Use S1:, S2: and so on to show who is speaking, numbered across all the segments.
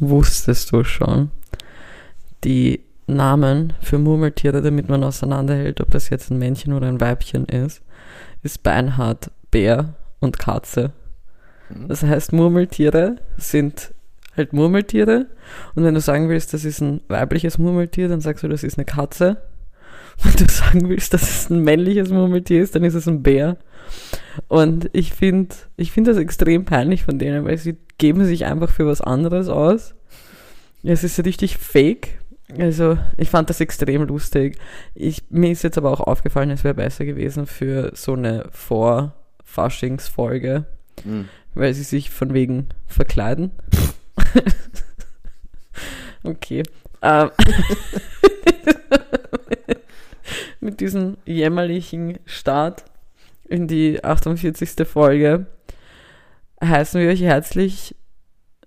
S1: wusstest du schon die Namen für Murmeltiere, damit man auseinanderhält, ob das jetzt ein Männchen oder ein Weibchen ist, ist Beinhard, Bär und Katze.
S2: Mhm.
S1: Das heißt, Murmeltiere sind halt Murmeltiere. Und wenn du sagen willst, das ist ein weibliches Murmeltier, dann sagst du, das ist eine Katze. Wenn du sagen willst, dass es ein männliches Murmeltier ist, dann ist es ein Bär. Und ich finde ich find das extrem peinlich von denen, weil sie geben sich einfach für was anderes aus. Es ist richtig fake. Also, ich fand das extrem lustig. Ich, mir ist jetzt aber auch aufgefallen, es wäre besser gewesen für so eine Vor-Faschingsfolge,
S2: Mhm.
S1: weil sie sich von wegen verkleiden. okay. Ähm, mit diesem jämmerlichen Start in die 48. Folge heißen wir euch herzlich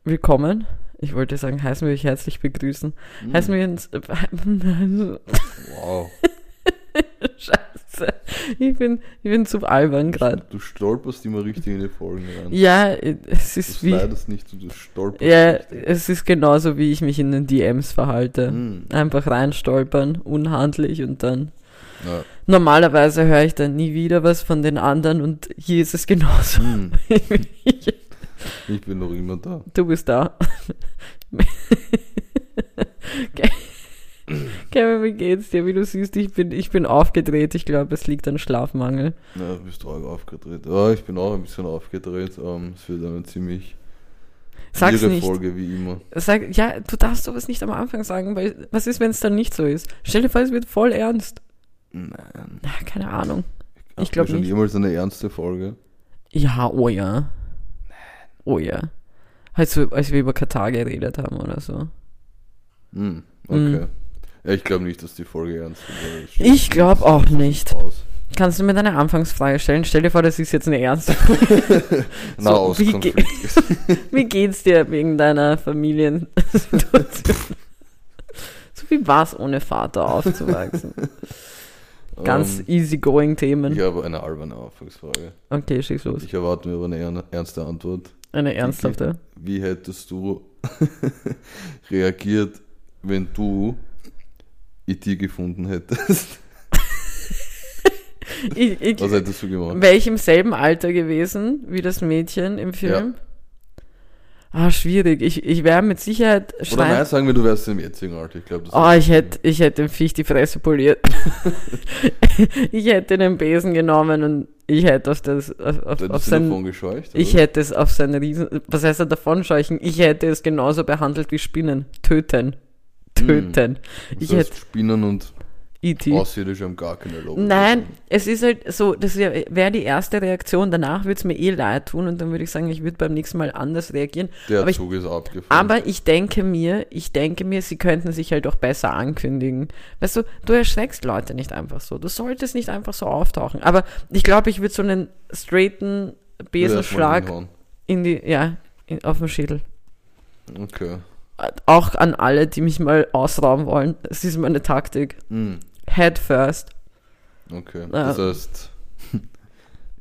S1: willkommen. Ich wollte sagen, heißen wir euch herzlich begrüßen.
S2: Mhm.
S1: Heißen wir uns.
S2: Wow.
S1: Scheiße. Ich bin, ich bin zu albern gerade.
S2: Du stolperst immer richtig in die Folgen rein.
S1: Ja, es
S2: Du
S1: ist wie.
S2: slidest nicht, du stolperst
S1: Ja,
S2: richtig.
S1: es ist genauso, wie ich mich in den DMs verhalte.
S2: Mhm.
S1: Einfach reinstolpern, unhandlich und dann.
S2: Ja.
S1: Normalerweise höre ich dann nie wieder was von den anderen und hier ist es genauso.
S2: Mhm. Ich bin noch immer da.
S1: du bist da. Kevin, wie geht's dir? Wie du siehst, ich bin, ich bin aufgedreht. Ich glaube, es liegt an Schlafmangel.
S2: Ja, du bist arg aufgedreht. Ja, ich bin auch ein bisschen aufgedreht. Ähm, es wird eine ziemlich
S1: Sag's
S2: irre
S1: nicht.
S2: Folge wie immer.
S1: Sag, ja, du darfst sowas nicht am Anfang sagen, weil was ist, wenn es dann nicht so ist? Stell dir vor, es wird voll ernst.
S2: Nein.
S1: Na, keine Ahnung.
S2: Hatten
S1: glaub
S2: wir schon
S1: nicht.
S2: jemals eine ernste Folge?
S1: Ja, oh ja. Oh ja. Halt so, als wir über Katar geredet haben oder so.
S2: Hm, okay.
S1: Mhm.
S2: Ja, ich glaube nicht, dass die Folge ernst wird.
S1: Ich glaub auch nicht.
S2: Aus.
S1: Kannst du mir deine Anfangsfrage stellen? Stell dir vor, das ist jetzt eine ernste.
S2: Na,
S1: wie ge-. Wie geht's dir wegen deiner Familiensituation? so wie war's ohne Vater aufzuwachsen? Ganz
S2: Ähm,
S1: easygoing Themen.
S2: Ich habe eine alberne Anfangsfrage.
S1: Okay, schieß los.
S2: Ich erwarte mir aber eine ern- ernste Antwort.
S1: Eine ernsthafte.
S2: Wie hättest du reagiert, wenn du IT gefunden hättest?
S1: Ich, ich,
S2: Was hättest du gemacht?
S1: Wäre ich im selben Alter gewesen wie das Mädchen im Film? Ah, schwierig. Ich, ich wäre mit Sicherheit
S2: Oder
S1: schreien.
S2: nein, sagen wir, du wärst im jetzigen Alter. Ich glaube, das
S1: Oh, ich hätte ich hätt dem Viech die Fresse poliert. ich hätte den Besen genommen und ich hätte auf das auf, auf, auf sein, ich hätte es auf sein Riesen was heißt er davon scheuchen? Ich hätte es genauso behandelt wie Spinnen. Töten. Töten. Ich
S2: das heißt,
S1: hätte
S2: Spinnen und
S1: E.T.
S2: Außerirdische haben gar keine Lobby.
S1: Nein, es ist halt so, das wäre die erste Reaktion. Danach würde es mir eh leid tun und dann würde ich sagen, ich würde beim nächsten Mal anders reagieren.
S2: Der
S1: aber ich-
S2: Zug ist abgefahren.
S1: Aber ich denke mir, ich denke mir, sie könnten sich halt auch besser ankündigen. Weißt du, du erschreckst Leute nicht einfach so. Du solltest nicht einfach so auftauchen. Aber ich glaube, ich würde so einen straighten Besenschlag in die, ja, in, auf den Schädel.
S2: Okay.
S1: Auch an alle, die mich mal ausrauben wollen. Es ist meine Taktik.
S2: Hm.
S1: Head first.
S2: Okay. Das heißt,
S1: Im-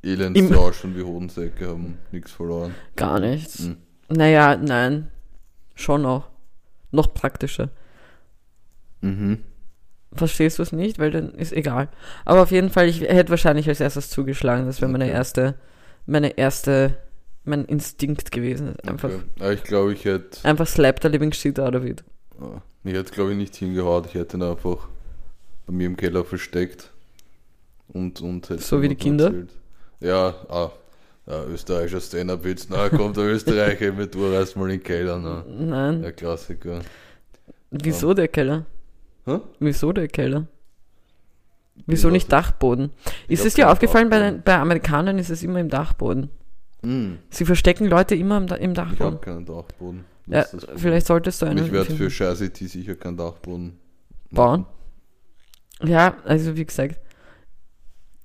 S2: Elendsrauschen wie Hodensäcke haben nichts verloren.
S1: Gar nichts.
S2: Hm.
S1: Naja, nein. Schon noch. Noch praktischer.
S2: Mhm.
S1: Verstehst du es nicht? Weil dann ist egal. Aber auf jeden Fall, ich hätte wahrscheinlich als erstes zugeschlagen. Das wäre meine
S2: Okay.
S1: erste, meine erste, mein Instinkt gewesen. Einfach,
S2: Okay. Aber ich glaube, ich hätte,
S1: einfach slap the living shit out of it.
S2: ich hätte glaube ich nicht hingehaut. Ich hätte ihn einfach bei mir im Keller versteckt und und
S1: So wie die Kinder?
S2: erzählt. Ja, ah, ja, österreichischer Stand-Up-Witz. Na, kommt der Österreicher mit du reißt mal in den Keller. Na.
S1: Nein.
S2: Der Klassiker.
S1: Wieso der Keller?
S2: Hä?
S1: Wieso der Keller? Wieso
S2: Ich
S1: nicht Dachboden?
S2: Ich
S1: Ist es dir aufgefallen, bei,
S2: Dachboden.
S1: den, bei Amerikanern ist es immer im Dachboden.
S2: Hm,
S1: Sie verstecken Leute immer im, im
S2: ich habe
S1: Dachboden.
S2: keinen Dachboden.
S1: Ja, vielleicht solltest du einen
S2: ich werde für scheiß IT sicher keinen Dachboden
S1: bauen. Ja, also wie gesagt,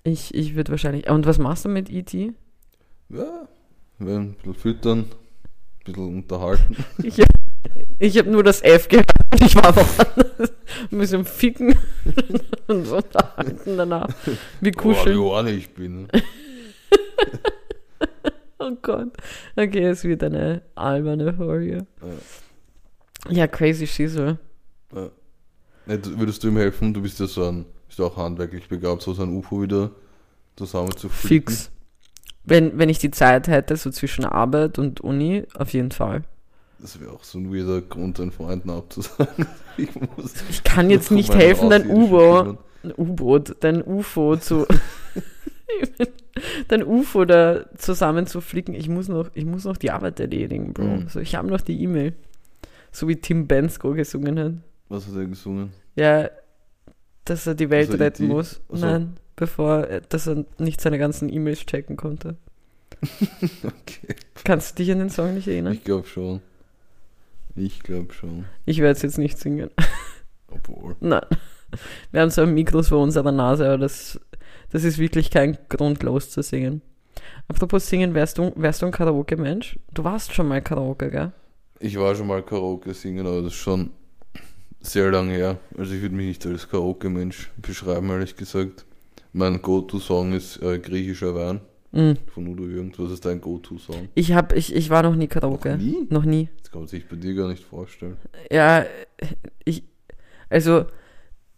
S1: ich, ich würde wahrscheinlich. Und was machst du mit E.T.?
S2: Ja, werden ein bisschen füttern, ein bisschen unterhalten.
S1: Ich, ich habe nur das F gehört. Ich war woanders. Ein bisschen ficken und so unterhalten danach. Wie
S2: Oh,
S1: kuscheln.
S2: wie arm ich bin.
S1: Oh Gott. Okay, es wird eine alberne Folge.
S2: Ja.
S1: Ja, crazy Schießel.
S2: Ja. Würdest du ihm helfen? Du bist ja so ein, bist auch handwerklich begabt, so ein UFO wieder zusammen zu flicken.
S1: Fix. Wenn, wenn ich die Zeit hätte, so zwischen Arbeit und Uni, auf jeden Fall.
S2: Das wäre auch so ein weirder Grund, deinen Freunden abzusagen. Ich, muss,
S1: Ich kann jetzt nicht helfen, dein U-Boot, U-Boot, dein UFO zu, dein UFO da zusammenzuflicken. Ich muss noch, ich muss noch die Arbeit erledigen, Bro.
S2: Mhm.
S1: So, ich habe noch die E-Mail. So wie Tim Bensko gesungen hat.
S2: Was hat er gesungen?
S1: Ja, dass er die Welt
S2: Also
S1: retten
S2: E.T.?
S1: muss.
S2: Ach so.
S1: Nein, bevor, er- dass er nicht seine ganzen E-Mails checken konnte.
S2: Okay.
S1: Kannst du dich an den Song nicht erinnern?
S2: Ich glaube schon. Ich glaube schon.
S1: Ich werde es jetzt nicht singen.
S2: Obwohl.
S1: Nein. Wir haben so ein Mikros vor unserer Nase, aber das, das ist wirklich kein Grund, loszusingen. Apropos singen, wärst du, wärst du ein Karaoke-Mensch? Du warst schon mal Karaoke, gell?
S2: Ich war schon mal Karaoke singen, aber das ist schon sehr lange her. Also ich würde mich nicht als Karaoke-Mensch beschreiben, ehrlich gesagt. Mein Go-To-Song ist äh, griechischer Wein
S1: Mhm.
S2: von Udo Jürgens. Was ist dein Go-To-Song?
S1: Ich, hab, ich, ich war noch nie Karaoke.
S2: Noch nie?
S1: Noch nie.
S2: Das kann man sich bei dir gar nicht vorstellen.
S1: Ja, ich, also,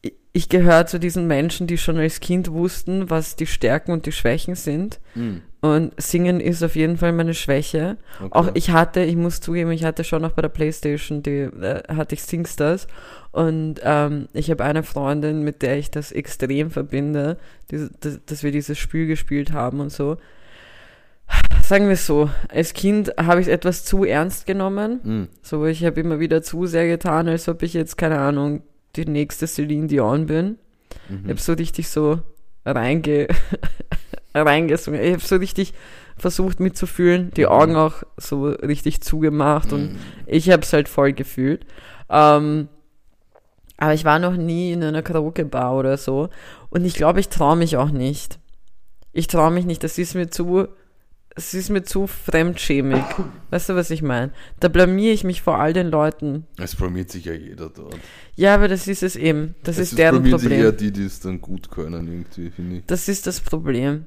S1: ich, ich gehöre zu diesen Menschen, die schon als Kind wussten, was die Stärken und die Schwächen sind.
S2: Hm,
S1: Und Singen ist auf jeden Fall meine Schwäche.
S2: okay.
S1: Auch ich hatte, ich muss zugeben, ich hatte schon auch bei der Playstation, die äh, hatte ich Singstars und ähm, ich habe eine Freundin, mit der ich das extrem verbinde, diese, dass, dass wir dieses Spiel gespielt haben und so. Sagen wir es so, als Kind habe ich es etwas zu ernst genommen.
S2: Hm,
S1: So, ich habe immer wieder zu sehr getan, als ob ich jetzt, keine Ahnung, die nächste Celine Dion bin. Ich
S2: mhm.
S1: habe so richtig so reinge reingesungen. Ich habe so richtig versucht mitzufühlen, die
S2: Mhm.
S1: Augen auch so richtig zugemacht und
S2: Hm.
S1: ich habe es halt voll gefühlt. Ähm, aber ich war noch nie in einer Karaoke-Bar oder so und ich glaube, ich traue mich auch nicht. Ich traue mich nicht, das ist mir zu, es ist mir zu fremdschämig. Weißt du, was ich meine? Da blamier ich mich vor all den Leuten.
S2: Es blamiert sich ja jeder dort.
S1: Ja, aber das ist es eben. Das
S2: es
S1: ist deren
S2: blamiert sich
S1: Problem.
S2: eher die, die es dann gut können, irgendwie, finde ich.
S1: Das ist das Problem.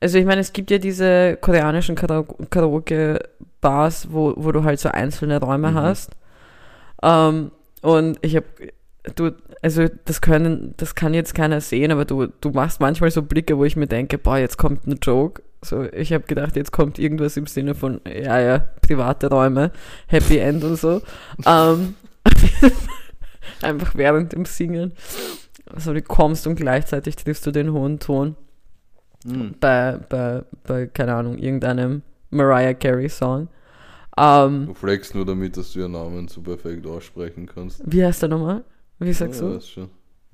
S1: Also ich meine, es gibt ja diese koreanischen Kara- Karaoke-Bars, wo, wo du halt so einzelne Räume
S2: Mhm.
S1: hast. Ähm, und ich habe, du, also das können, das kann jetzt keiner sehen, aber du, du machst manchmal so Blicke, wo ich mir denke, boah, jetzt kommt ein Joke. So, ich habe gedacht, jetzt kommt irgendwas im Sinne von, ja, ja, private Räume, Happy End und so. ähm, einfach während dem Singen. Also du kommst und gleichzeitig triffst du den hohen Ton
S2: Hm.
S1: bei, bei, bei keine Ahnung, irgendeinem Mariah Carey Song. Ähm,
S2: Du flexst nur damit, dass du ihren Namen so perfekt aussprechen kannst.
S1: wie heißt der nochmal? Wie sagst
S2: ja,
S1: du?
S2: weiß schon.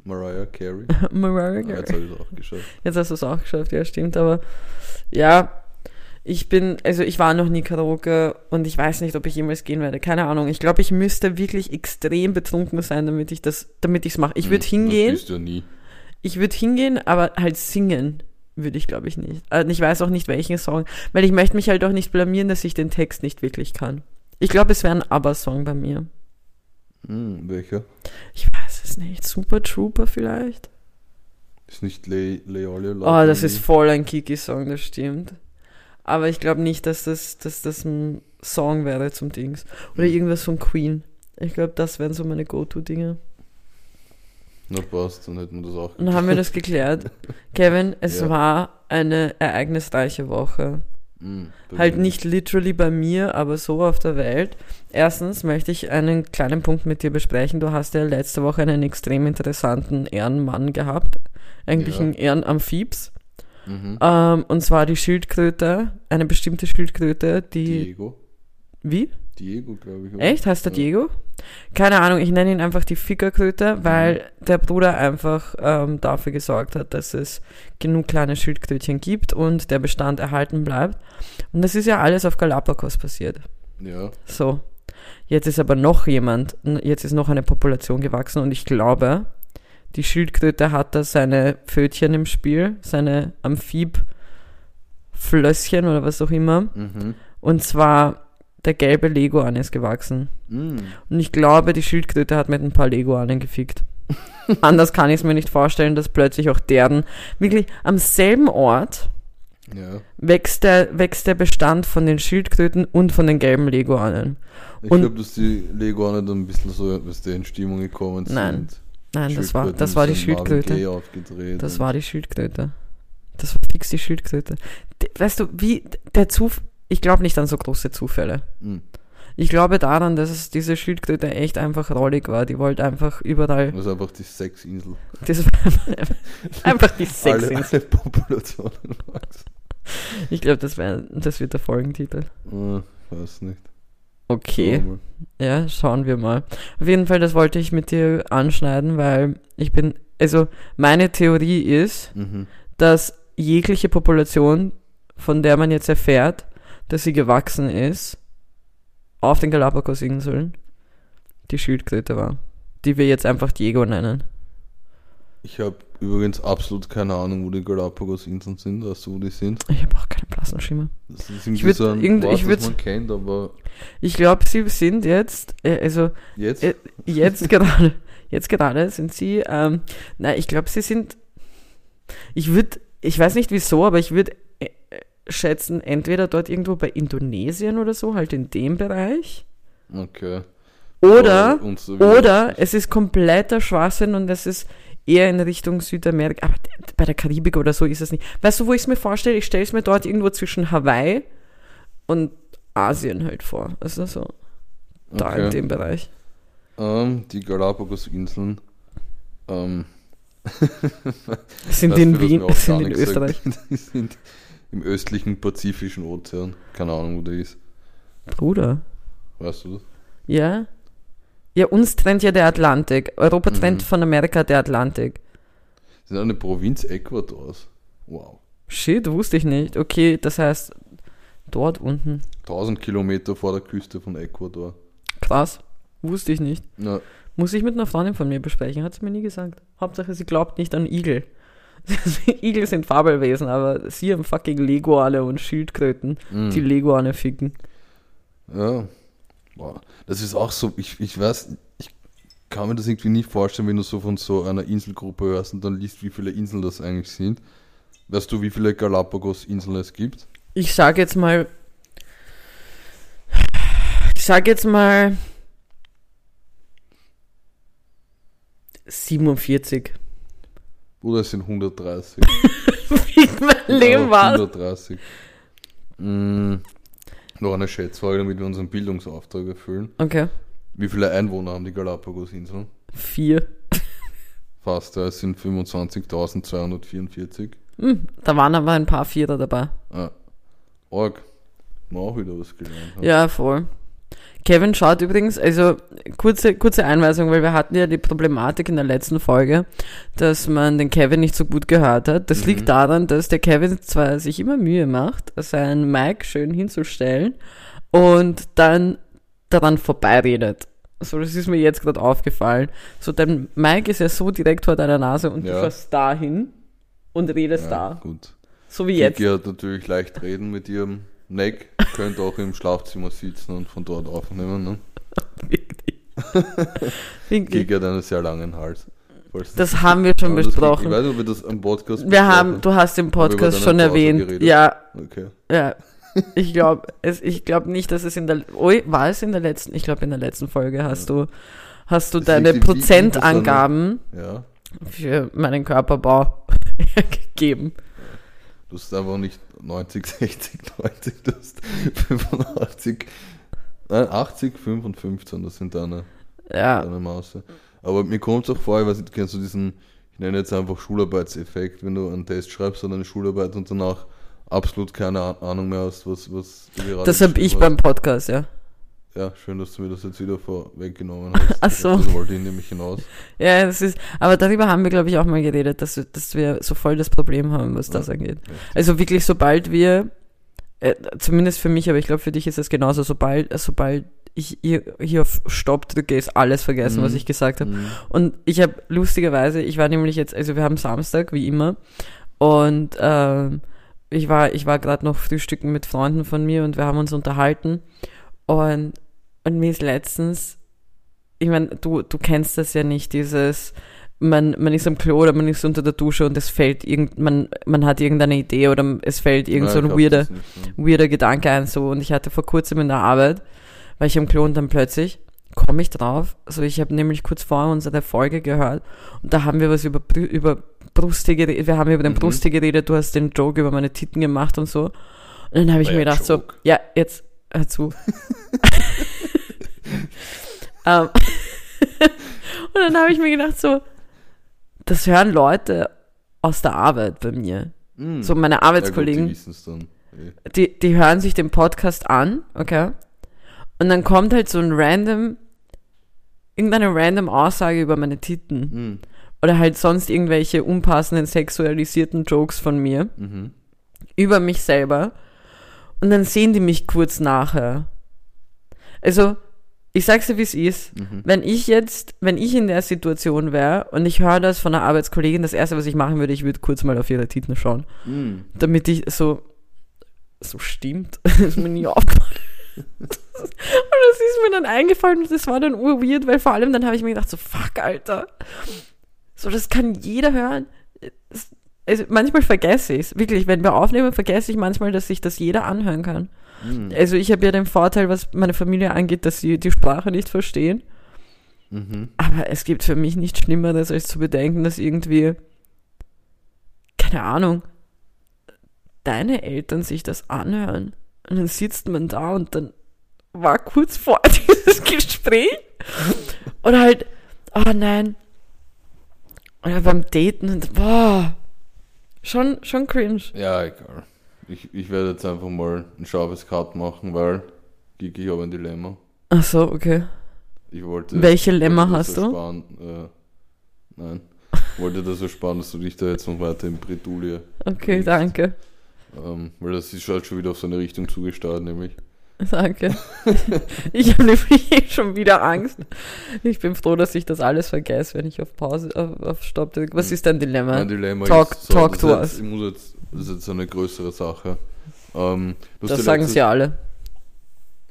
S2: Mariah Carey.
S1: Mariah
S2: Ah,
S1: Carey.
S2: jetzt habe ich es auch geschafft.
S1: Jetzt hast du es auch geschafft, ja, stimmt, aber ja, ich bin, also ich war noch nie Karaoke und ich weiß nicht, ob ich jemals gehen werde. Keine Ahnung. Ich glaube, ich müsste wirklich extrem betrunken sein, damit ich das, damit ich es mache. Ich würde
S2: Hm,
S1: hingehen,
S2: Das bist du ja nie.
S1: ich würde hingehen, aber halt singen würde ich, glaube ich, nicht. Und ich weiß auch nicht, welchen Song, weil ich möchte mich halt auch nicht blamieren, dass ich den Text nicht wirklich kann. Ich glaube, es wäre ein ABBA-Song bei mir.
S2: Hm, welcher?
S1: Ich weiß es nicht. Super Trooper vielleicht?
S2: Ist nicht Le Leolia
S1: Oh, das ist voll ein Kiki-Song, das stimmt. Aber ich glaube nicht, dass das, dass das ein Song wäre zum Dings. Oder irgendwas von Queen. Ich glaube, das wären so meine Go-To-Dinge.
S2: Na passt, dann hätten wir das auch
S1: Und dann haben wir das geklärt. Kevin, es
S2: Ja.
S1: war eine ereignisreiche Woche.
S2: Hm, bei
S1: Halt nicht literally bei mir, aber so auf der Welt. Erstens möchte ich einen kleinen Punkt mit dir besprechen. Du hast ja letzte Woche einen extrem interessanten Ehrenmann gehabt. Eigentlich
S2: Ja.
S1: einen Ehrenamphibs.
S2: Mhm.
S1: Ähm, und zwar die Schildkröte, eine bestimmte Schildkröte, die.
S2: Diego.
S1: Wie?
S2: Diego, glaube ich. oder?
S1: Echt? Heißt der
S2: Ja.
S1: Diego? Keine Ahnung, ich nenne ihn einfach die Fickerkröte, weil der Bruder einfach ähm, dafür gesorgt hat, dass es genug kleine Schildkrötchen gibt und der Bestand erhalten bleibt. Und das ist ja alles auf Galapagos passiert.
S2: Ja.
S1: So. Jetzt ist aber noch jemand, jetzt ist noch eine Population gewachsen und ich glaube, die Schildkröte hat da seine Pfötchen im Spiel, seine Amphib-Flösschen oder was auch immer.
S2: Mhm.
S1: Und zwar der gelbe Leguan ist gewachsen.
S2: Mhm.
S1: Und ich glaube, die Schildkröte hat mit ein paar Leguanen gefickt. Anders kann ich es mir nicht vorstellen, dass plötzlich auch deren wirklich am selben Ort
S2: Ja.
S1: wächst der, wächst der Bestand von den Schildkröten und von den gelben Leguanen.
S2: Ich
S1: Und-
S2: glaube, dass die Lego dann ein bisschen so, was der in Stimmung gekommen sind.
S1: Nein, Nein, das war, das war die Schildkröte. Das war die Schildkröte. Das war fix die Schildkröte. Weißt du, wie der Zuf ich glaube nicht an so große Zufälle.
S2: Hm.
S1: Ich glaube daran, dass es diese Schildkröte echt einfach rollig war. Die wollte einfach überall.
S2: Das ist einfach die Sexinsel.
S1: Das war einfach die
S2: Alle,
S1: Sexinsel.
S2: alle Populationen wachsen.
S1: Ich glaube, das, wär- das wird der Folgentitel.
S2: Äh, weiß nicht.
S1: Okay. Ja, schauen wir mal. Auf jeden Fall, das wollte ich mit dir anschneiden, weil ich bin, also meine Theorie ist.
S2: Mhm.
S1: dass jegliche Population, von der man jetzt erfährt, dass sie gewachsen ist, auf den Galapagos-Inseln, die Schildkröte war. Die wir jetzt einfach Diego nennen.
S2: Ich habe übrigens absolut keine Ahnung, wo die Galapagos-Inseln sind, weißt du, wo die sind.
S1: Ich habe auch keinen blassen Schimmer.
S2: Das ist irgendwie so ein
S1: irgend-
S2: Wort,
S1: ich würd-
S2: man kennt, aber
S1: Ich glaube, sie sind jetzt, äh, also
S2: jetzt
S1: Äh, jetzt gerade, jetzt gerade sind sie, ähm, nein, ich glaube, sie sind, ich würde, ich weiß nicht wieso, aber ich würde äh, schätzen, entweder dort irgendwo bei Indonesien oder so, halt in dem Bereich,
S2: okay.
S1: oder,
S2: so
S1: oder es ist kompletter Schwachsinn und es ist eher in Richtung Südamerika, aber bei der Karibik oder so ist es nicht. Weißt du, wo ich es mir vorstelle? Ich stelle es mir dort irgendwo zwischen Hawaii und Asien halt vor, also so, da in
S2: Okay.
S1: dem Bereich.
S2: Ähm, die Galapagos-Inseln. Ähm,
S1: Sind in Wien, sind in? Österreich.
S2: Sind im östlichen Pazifischen Ozean. Keine Ahnung, wo der ist.
S1: Bruder.
S2: Weißt du das?
S1: Ja? Ja, uns trennt ja der Atlantik. Europa trennt
S2: Mhm.
S1: von Amerika der Atlantik.
S2: Das ist eine Provinz Ecuadors. Wow.
S1: Shit, wusste ich nicht. Okay, das heißt, dort unten.
S2: 1000 Kilometer vor der Küste von Ecuador.
S1: Krass. Wusste ich nicht.
S2: Na,
S1: Muss ich mit einer Freundin von mir besprechen, hat sie mir nie gesagt. Hauptsache, sie glaubt nicht an Igel. Igel sind Fabelwesen, aber sie haben fucking Leguane und Schildkröten,
S2: mm.
S1: die Leguane ficken.
S2: Ja. Wow. Das ist auch so, ich, ich weiß, ich kann mir das irgendwie nicht vorstellen, wenn du so von so einer Inselgruppe hörst und dann liest, wie viele Inseln das eigentlich sind. Weißt du, wie viele Galapagos-Inseln es gibt?
S1: Ich sage jetzt mal. Ich sage jetzt mal. 47.
S2: Oder es sind 130.
S1: Wie mein Leben war.
S2: 130. Mm, noch eine Schätzfrage, damit wir unseren Bildungsauftrag erfüllen.
S1: Okay.
S2: Wie viele Einwohner haben die Galapagos-Inseln?
S1: Vier.
S2: Fast, ja, es sind 25.244.
S1: Hm, da waren aber ein paar Vierer dabei.
S2: Ah, Org. Haben wir auch wieder was gelernt. haben.
S1: Ja, voll. Kevin schaut übrigens, also kurze, kurze Einweisung, weil wir hatten ja die Problematik in der letzten Folge, dass man den Kevin nicht so gut gehört hat. Das
S2: Mhm.
S1: liegt daran, dass der Kevin zwar sich immer Mühe macht, sein Mic schön hinzustellen und dann daran vorbeiredet. So, das ist mir jetzt gerade aufgefallen. So, dein Mic ist ja so direkt vor deiner Nase und du
S2: Ja.
S1: fährst dahin und redest
S2: Ja,
S1: da.
S2: gut.
S1: So wie jetzt.
S2: Kiki hat natürlich leicht reden mit ihrem Neck. Könnte auch im Schlafzimmer sitzen und von dort aufnehmen. Ne?
S1: Wirklich. Wirklich.
S2: Einen sehr langen Hals.
S1: Das haben wir schon
S2: das-
S1: besprochen.
S2: Ich weiß nicht, ob wir das am Podcast
S1: Wir
S2: besprochen
S1: haben, du hast im Podcast schon
S2: Pause
S1: erwähnt.
S2: geredet?
S1: Ja,
S2: Okay.
S1: ja. Ich glaube, ich glaube nicht, dass es in der, oi, war es in der letzten, ich glaube in der letzten Folge hast du, hast du
S2: Das
S1: deine
S2: im Video,
S1: Prozentangaben
S2: Ja.
S1: für meinen Körperbau gegeben.
S2: Du hast einfach nicht 90, 60, 90, du hast 85, nein, 80, 5 und 15, das sind deine,
S1: Ja,
S2: deine Maße. Aber mir kommt es auch vor, ich weiß nicht, kennst du diesen, ich nenne jetzt einfach Schularbeitseffekt, wenn du einen Test schreibst oder eine Schularbeit und danach absolut keine Ah- Ahnung mehr hast, was, was du gerade
S1: das habe ich
S2: hast.
S1: beim Podcast, ja.
S2: Ja, schön, dass du mir das jetzt wieder vorweggenommen hast.
S1: Ach so.
S2: Das wollte ich nämlich hinaus.
S1: Ja, das ist, aber darüber haben wir, glaube ich, auch mal geredet, dass, wir- dass wir so voll das Problem haben, was das
S2: Ja.
S1: angeht. Also wirklich, sobald wir, äh, zumindest für mich, aber ich glaube, für dich ist es genauso, sobald, sobald ich hier, hier auf Stopp drücke, ist alles vergessen,
S2: Mhm.
S1: was ich gesagt habe.
S2: Mhm.
S1: Und ich habe lustigerweise, ich war nämlich jetzt, also wir haben Samstag, wie immer, und ähm, ich war, ich war gerade noch frühstücken mit Freunden von mir und wir haben uns unterhalten. Und, und mir ist letztens, ich meine, du, du kennst das ja nicht, dieses, man, man ist am Klo oder man ist unter der Dusche und es fällt irgend, man, man hat irgendeine Idee oder es fällt irgend so
S2: Nein,
S1: ein
S2: glaub
S1: weirder,
S2: nicht, ne?
S1: weirder Gedanke ein so und ich hatte vor kurzem in der Arbeit, war ich am Klo und dann plötzlich komme ich drauf, also ich habe nämlich kurz vorher unsere Folge gehört und da haben wir was über, über Brüste geredet, wir haben über den
S2: Mhm.
S1: Brüste geredet, du hast den Joke über meine Titten gemacht und so und dann habe ich mir
S2: ja
S1: gedacht so,
S2: Joke.
S1: ja, jetzt hör zu. Ähm, und dann habe ich mir gedacht so, das hören Leute aus der Arbeit bei mir,
S2: Mm.
S1: so meine
S2: Ja, gut, die
S1: Arbeitskollegen.
S2: Eh.
S1: die, die hören sich den Podcast an, okay? Und dann kommt halt so ein random, irgendeine random Aussage über meine Titten.
S2: Mm.
S1: Oder halt sonst irgendwelche unpassenden sexualisierten Jokes von mir
S2: Mhm.
S1: über mich selber. Und dann sehen die mich kurz nachher. Also, ich sag's dir, wie es ist.
S2: Mhm.
S1: Wenn ich jetzt, wenn ich in der Situation wäre und ich höre das von einer Arbeitskollegin, das erste, was ich machen würde, ich würde kurz mal auf ihre Titten schauen
S2: Mm.
S1: damit ich so so stimmt. Das ist mir nie aufgefallen. Und das ist mir dann eingefallen und das war dann urweird, weil vor allem dann habe ich mir gedacht, so fuck, Alter. So, das kann jeder hören. Das, also manchmal vergesse ich es. Wirklich, wenn wir aufnehmen, vergesse ich manchmal, dass sich das jeder anhören kann.
S2: Mm.
S1: Also ich habe ja den Vorteil, was meine Familie angeht, dass sie die Sprache nicht verstehen.
S2: Mhm.
S1: Aber es gibt für mich nichts Schlimmeres, als zu bedenken, dass irgendwie, keine Ahnung, deine Eltern sich das anhören. Und dann sitzt man da und dann war kurz vor dieses Gespräch. Oder halt, oh nein. Oder beim Daten und boah. Schon, schon cringe.
S2: Ja, egal. Ich, ich werde jetzt einfach mal ein scharfes Cut machen, weil Gigi, ich habe ein Dilemma.
S1: Ach so, okay.
S2: Ich wollte.
S1: Welche Lemma
S2: wollte das
S1: hast du?
S2: Äh, nein. wollte das so sparen, dass du dich da jetzt noch weiter in Bredouille.
S1: Okay,
S2: Nicht.
S1: danke.
S2: Ähm, weil das ist halt schon wieder auf so eine Richtung zugesteuert, nämlich.
S1: Danke. ich habe nämlich eh schon wieder Angst. Ich bin froh, dass ich das alles vergesse, wenn ich auf Pause, auf, auf Stopp drücke. Was
S2: Hm.
S1: ist dein Dilemma?
S2: Mein Dilemma
S1: Talk-
S2: ist.
S1: talk
S2: das
S1: to
S2: ist
S1: us.
S2: jetzt, Ich muss jetzt, das ist jetzt eine größere Sache. Ähm,
S1: Das sagen
S2: letzte-
S1: sie alle.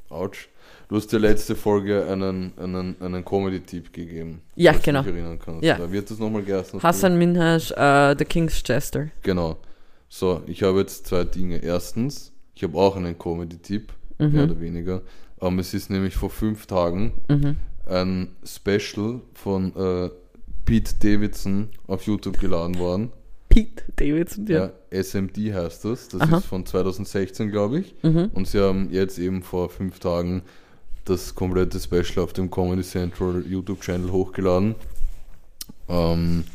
S2: Autsch. Du hast der letzte Folge einen, einen, einen Comedy-Tipp gegeben.
S1: Ja, genau.
S2: kannst.
S1: Ja.
S2: Da wird das nochmal geheißen.
S1: Hassan Minhaj, äh, The King's Jester.
S2: Genau. So, ich habe jetzt zwei Dinge. Erstens, ich habe auch einen Comedy-Tipp, mehr
S1: Mhm.
S2: oder weniger. Ähm, es ist nämlich vor fünf Tagen
S1: Mhm.
S2: ein Special von äh, Pete Davidson auf YouTube geladen worden.
S1: Pete Davidson, ja.
S2: Ja. SMD heißt das. Das
S1: Aha.
S2: ist von 2016, glaube ich.
S1: Mhm.
S2: Und sie haben jetzt eben vor fünf Tagen das komplette Special auf dem Comedy Central YouTube-Channel hochgeladen. Ähm,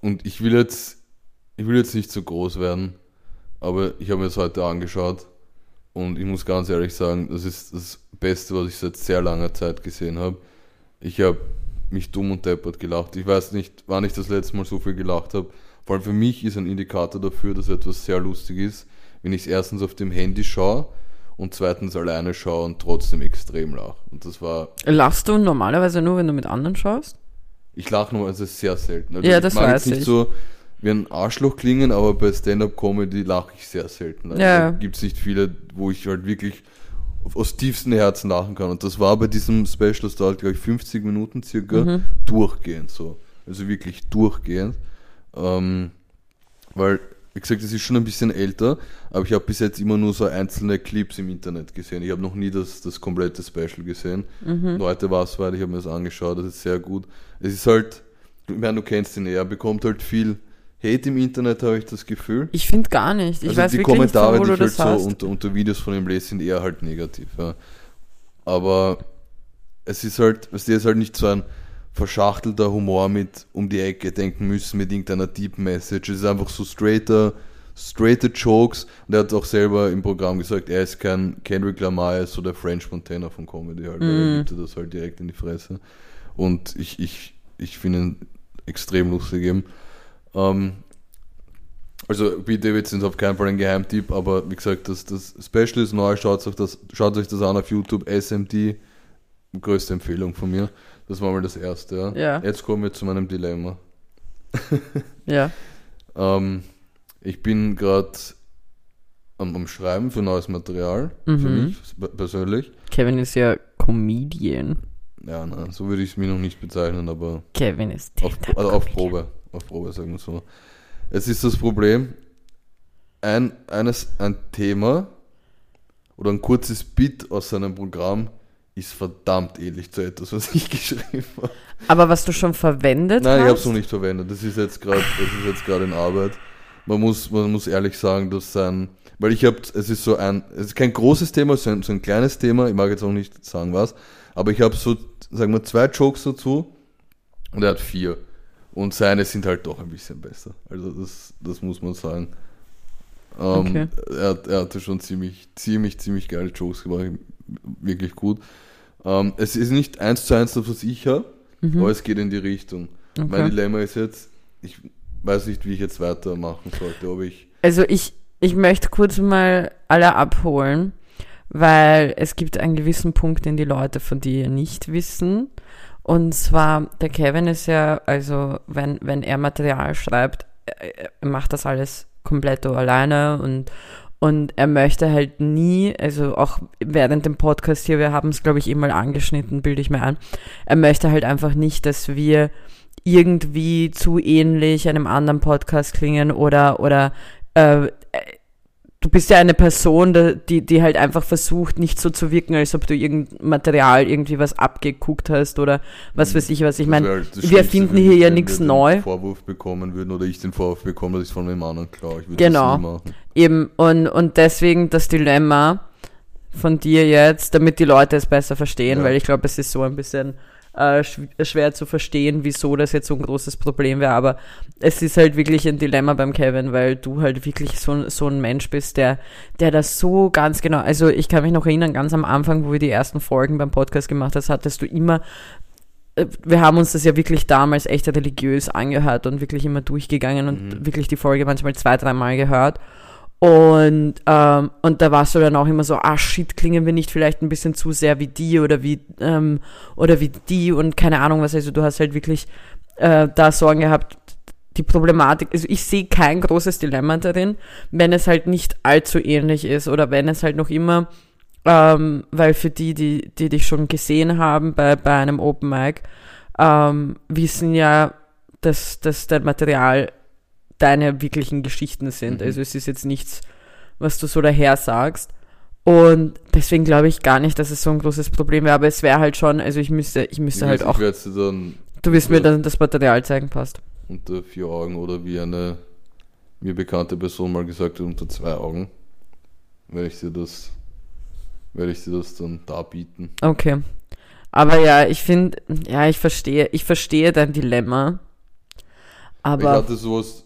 S2: und ich will jetzt, ich will jetzt nicht zu groß werden, aber ich habe mir das heute angeschaut und ich muss ganz ehrlich sagen, das ist das Beste, was ich seit sehr langer Zeit gesehen habe. Ich habe mich dumm und deppert gelacht. Ich weiß nicht, wann ich das letzte Mal so viel gelacht habe. Vor allem für mich ist ein Indikator dafür, dass etwas sehr lustig ist, wenn ich es erstens auf dem Handy schaue und zweitens alleine schaue und trotzdem extrem lache. Und das war,
S1: Lachst du normalerweise nur, wenn du mit anderen schaust?
S2: ich lache normalerweise sehr selten. Also
S1: Ja,
S2: ich
S1: das
S2: mag
S1: weiß
S2: jetzt nicht
S1: ich.
S2: so wie ein Arschloch klingen, aber bei Stand-Up-Comedy lache ich sehr selten. Also
S1: Ja.
S2: gibt es nicht viele, wo ich halt wirklich aus tiefstem Herzen lachen kann. Und das war bei diesem Special, das dauert, glaube ich, 50 Minuten circa,
S1: Mhm.
S2: durchgehend so. Also wirklich durchgehend. Ähm, weil, wie gesagt, es ist schon ein bisschen älter, aber ich habe bis jetzt immer nur so einzelne Clips im Internet gesehen. Ich habe noch nie das, das komplette Special gesehen.
S1: Mhm.
S2: Und heute war es weit, ich habe mir das angeschaut, das ist sehr gut. Es ist halt, ich meine, du kennst ihn ja, er bekommt halt viel Hate im Internet, habe ich das Gefühl.
S1: Ich finde gar nicht. Ich
S2: also
S1: weiß
S2: die
S1: wirklich nicht,
S2: Kommentare,
S1: von wo
S2: die ich halt so unter, unter Videos von ihm lese, sind eher halt negativ. Ja. Aber es ist halt, es ist halt nicht so ein verschachtelter Humor mit um die Ecke denken müssen mit irgendeiner Deep Message. Es ist einfach so straighter, straighter Jokes. Und er hat auch selber im Programm gesagt, er ist kein Kendrick Lamar, er ist so der French Montana von Comedy halt. weil Er
S1: Mhm.
S2: gibt dir das halt direkt in die Fresse. Und ich, ich, ich finde ihn extrem lustig eben. Ähm, also Pete Davidson ist auf keinen Fall ein Geheimtipp, aber wie gesagt, das, das Special ist neu, schaut euch, das, schaut euch das an auf YouTube, SMD, größte Empfehlung von mir. Das war mal das erste. Ja.
S1: Ja.
S2: Jetzt kommen wir zu meinem Dilemma.
S1: Ja.
S2: Ähm, ich bin gerade am, am Schreiben für neues Material, für
S1: Mhm.
S2: mich p- persönlich.
S1: Kevin ist ja Comedian.
S2: Ja, nein, so würde ich es mir noch nicht bezeichnen, aber
S1: Kevin ist
S2: auf, also auf. Probe. Auf Probe, sagen wir so. Es ist das Problem, ein, eines, ein Thema oder ein kurzes Bit aus seinem Programm ist verdammt ähnlich zu etwas, was ich geschrieben habe.
S1: Aber was du schon verwendet
S2: Nein, ich
S1: hast?
S2: habe es noch nicht verwendet. Das ist jetzt gerade, das ist jetzt gerade in Arbeit. Man muss, man muss ehrlich sagen, dass sein, weil ich habe, es ist so ein, es ist kein großes Thema, es ist ein, so ein kleines Thema. Ich mag jetzt auch nicht sagen was, aber ich habe so, sagen wir, zwei Jokes dazu und er hat vier. Und seine sind halt doch ein bisschen besser. Also das, das muss man sagen. Ähm,
S1: Okay.
S2: er, hat- er hatte schon ziemlich, ziemlich, ziemlich geile Jokes gemacht. Wirklich gut. Ähm, es ist nicht eins zu eins das, was ich habe, aber es geht in die Richtung. Mein
S1: Mhm. Okay.
S2: Dilemma ist jetzt, ich weiß nicht, wie ich jetzt weitermachen sollte, ob ich.
S1: Also ich, ich möchte kurz mal alle abholen, weil es gibt einen gewissen Punkt, den die Leute von dir nicht wissen. Und zwar, der Kevin ist ja, also wenn, wenn er Material schreibt, er er macht das alles komplett alleine und, und er möchte halt nie, also auch während dem Podcast hier, wir haben es glaube ich eh mal angeschnitten, bilde ich mir ein, er möchte halt einfach nicht, dass wir irgendwie zu ähnlich einem anderen Podcast klingen oder, oder äh, du bist ja eine Person, die, die halt einfach versucht, nicht so zu wirken, als ob du irgendein Material irgendwie was abgeguckt hast oder was weiß ich was. Ich meine,
S2: halt
S1: wir finden hier ja
S2: wenn wir
S1: nichts
S2: den
S1: neu.
S2: Vorwurf bekommen würden oder ich den Vorwurf bekomme, dass ich von einem anderen klar. Ich würde
S1: Genau.
S2: das nie machen.
S1: Eben, und, und deswegen das Dilemma von dir jetzt, damit die Leute es besser verstehen,
S2: Ja.
S1: weil ich glaube, es ist so ein bisschen äh, schw- schwer zu verstehen, wieso das jetzt so ein großes Problem wäre, aber es ist halt wirklich ein Dilemma beim Kevin, weil du halt wirklich so, so ein Mensch bist, der, der das so ganz genau, also ich kann mich noch erinnern, ganz am Anfang, wo wir die ersten Folgen beim Podcast gemacht hast, hattest du immer äh, wir haben uns das ja wirklich damals echt religiös angehört und wirklich immer durchgegangen und wirklich die Folge manchmal zwei, dreimal gehört. Und, ähm, und da warst du dann auch immer so, ah shit, klingen wir nicht vielleicht ein bisschen zu sehr wie die oder wie, ähm, oder wie die und keine Ahnung was. Also du hast halt wirklich äh, da Sorgen gehabt, die Problematik, also ich sehe kein großes Dilemma darin, wenn es halt nicht allzu ähnlich ist oder wenn es halt noch immer, ähm, weil für die, die, die dich schon gesehen haben bei, bei einem Open Mic, ähm, wissen ja, dass, dass dein Material deine wirklichen Geschichten sind. Also es ist jetzt nichts, was du so daher sagst. Und deswegen glaube ich gar nicht, dass es so ein großes Problem wäre, aber es wäre halt schon, also ich müsste, ich müsste
S2: Ich,
S1: halt auch,
S2: ich werde dir dann
S1: du wirst mir dann das Material zeigen, passt.
S2: unter vier Augen oder wie eine mir bekannte Person mal gesagt hat, unter zwei Augen, werde ich dir das, werde ich dir das dann darbieten.
S1: Okay. Aber ja, ich finde, ja, ich verstehe, ich verstehe dein Dilemma.
S2: ich
S1: Aber
S2: hatte sowas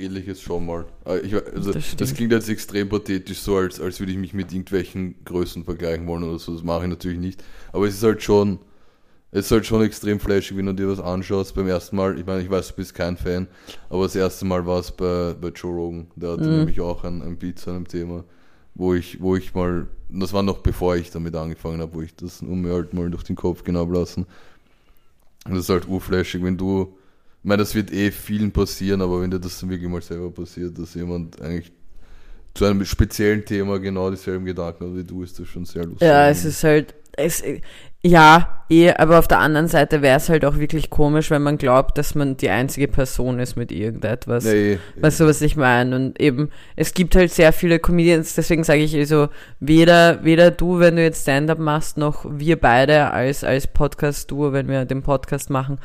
S2: ähnliches schon mal. Äh, Ich, also,
S1: Das
S2: das, klingt jetzt extrem pathetisch, so als, als würde ich mich mit irgendwelchen Größen vergleichen wollen oder so. Das mache ich natürlich nicht. Aber es ist halt schon, es ist halt schon extrem flashig, wenn du dir was anschaust beim ersten Mal. Ich meine, ich weiß, du bist kein Fan, aber das erste Mal war es bei, bei Joe Rogan. Der hatte
S1: Mhm.
S2: nämlich auch ein, ein Beat zu einem Thema, wo ich, wo ich mal, das war noch bevor ich damit angefangen habe, wo ich das um mir halt mal durch den Kopf gehen habe lassen. Und das ist halt urflashig, wenn du, ich meine, das wird eh vielen passieren, aber wenn dir das dann wirklich mal selber passiert, dass jemand eigentlich zu einem speziellen Thema genau dieselben Gedanken hat wie du, ist das schon sehr lustig.
S1: ja, es ist halt, es, ja, eh, aber auf der anderen Seite wäre es halt auch wirklich komisch, wenn man glaubt, dass man die einzige Person ist mit irgendetwas.
S2: Ja, eh, eh.
S1: Weißt du, was ich meine? Und eben, es gibt halt sehr viele Comedians, deswegen sage ich also, weder, weder du, wenn du jetzt Stand-up machst, noch wir beide als, als Podcast-Duo, wenn wir den Podcast machen,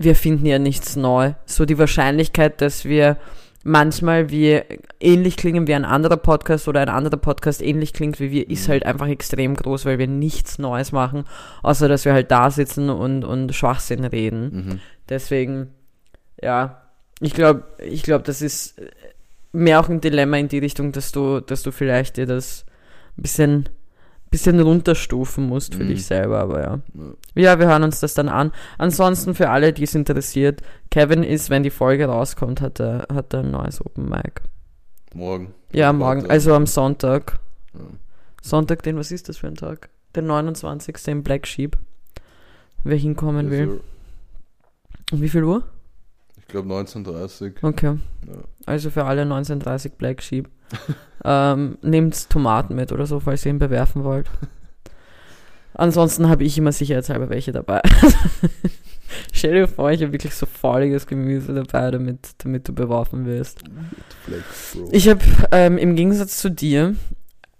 S1: wir finden ja nichts neu. So die Wahrscheinlichkeit, dass wir manchmal wie ähnlich klingen wie ein anderer Podcast oder ein anderer Podcast ähnlich klingt wie wir, ist halt einfach extrem groß, weil wir nichts Neues machen, außer dass wir halt da sitzen und, und Schwachsinn reden.
S2: Mhm.
S1: Deswegen, ja, ich glaube, ich glaube, das ist mehr auch ein Dilemma in die Richtung, dass du, dass du vielleicht dir das ein bisschen, bisschen runterstufen musst für
S2: Mhm.
S1: dich selber, aber ja.
S2: Ja.
S1: Wir hören uns das dann an. Ansonsten für alle, die es interessiert, Kevin ist, wenn die Folge rauskommt, hat er, hat er ein neues Open Mic.
S2: Morgen.
S1: Ja, morgen, also am Sonntag.
S2: Ja.
S1: Sonntag, den, was ist das für ein Tag? Der 29. im Black Sheep. Wer hinkommen will.
S2: Also,
S1: Um wie viel Uhr?
S2: ich glaube 1930.
S1: Okay.
S2: Ja.
S1: Also für alle 1930 Black Sheep. ähm, nehmt Tomaten mit oder so, falls ihr ihn bewerfen wollt. Ansonsten habe ich immer sicherheitshalber welche dabei. Stell dir vor, ich habe wirklich so fauliges Gemüse dabei, damit, damit du beworfen wirst. Ich habe ähm, im Gegensatz zu dir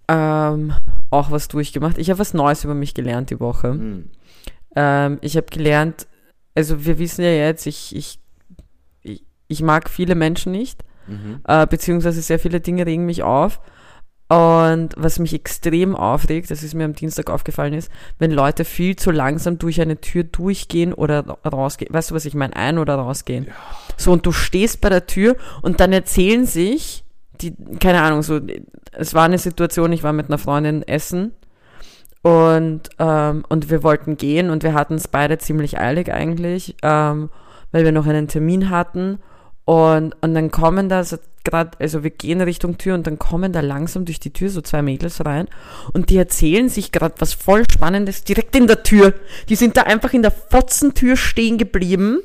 S1: ähm, auch was durchgemacht. Ich habe was Neues über mich gelernt die Woche.
S2: Hm.
S1: Ähm, ich habe gelernt, also wir wissen ja jetzt, ich, ich, ich, ich mag viele Menschen nicht,
S2: Mhm.
S1: äh, beziehungsweise sehr viele Dinge regen mich auf. Und was mich extrem aufregt, das ist mir am Dienstag aufgefallen ist, wenn Leute viel zu langsam durch eine Tür durchgehen oder ra- rausgehen. Weißt du, was ich meine? Ein- oder rausgehen. So, und du stehst bei der Tür und dann erzählen sich, die, keine Ahnung, so, es war eine Situation, ich war mit einer Freundin essen und, ähm, und wir wollten gehen und wir hatten es beide ziemlich eilig eigentlich, ähm, weil wir noch einen Termin hatten und, und dann kommen da so gerade, also wir gehen Richtung Tür und dann kommen da langsam durch die Tür so zwei Mädels rein und die erzählen sich gerade was voll Spannendes direkt in der Tür. Die sind da einfach in der Fotzentür stehen geblieben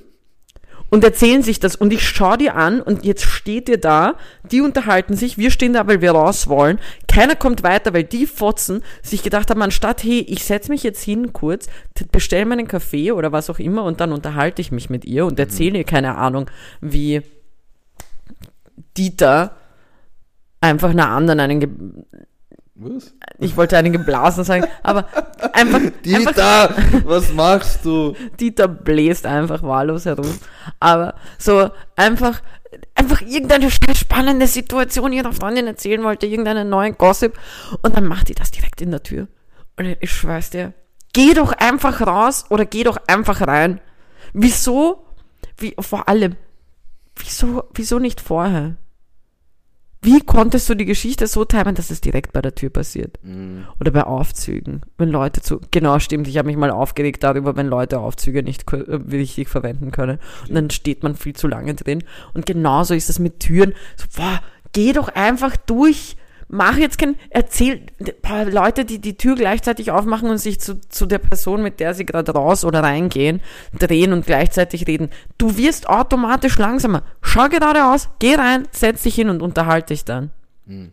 S1: und erzählen sich das. Und ich schaue dir an und jetzt steht ihr da, die unterhalten sich, wir stehen da, weil wir raus wollen, keiner kommt weiter, weil die Fotzen sich gedacht haben, anstatt, hey, ich setze mich jetzt hin kurz, bestell meinen Kaffee oder was auch immer und dann unterhalte ich mich mit ihr und erzähle ihr, keine Ahnung, wie Dieter einfach einer anderen einen, ge
S2: Was?
S1: ich wollte einen geblasen sagen, aber einfach, einfach
S2: Dieter, was machst du?
S1: Dieter bläst einfach wahllos herum. Aber so einfach, einfach irgendeine spannende Situation ihrer Freundin erzählen wollte, irgendeinen neuen Gossip. Und dann macht die das direkt in der Tür. Und ich schwör's dir, geh doch einfach raus oder geh doch einfach rein. Wieso? Wie, vor allem, wieso, wieso nicht vorher? Wie konntest du die Geschichte so timen, dass es direkt bei der Tür passiert?
S2: Hm.
S1: Oder bei Aufzügen, wenn Leute zu. Genau, stimmt. Ich habe mich mal aufgeregt darüber, wenn Leute Aufzüge nicht äh, richtig verwenden können. Und dann steht man viel zu lange drin. Und genauso ist es mit Türen. So, boah, geh doch einfach durch. Mach jetzt kein. Erzähl. Leute, die die Tür gleichzeitig aufmachen und sich zu, zu der Person, mit der sie gerade raus oder reingehen, drehen und gleichzeitig reden. Du wirst automatisch langsamer. Schau geradeaus, geh rein, setz dich hin und unterhalte dich dann.
S2: Hm.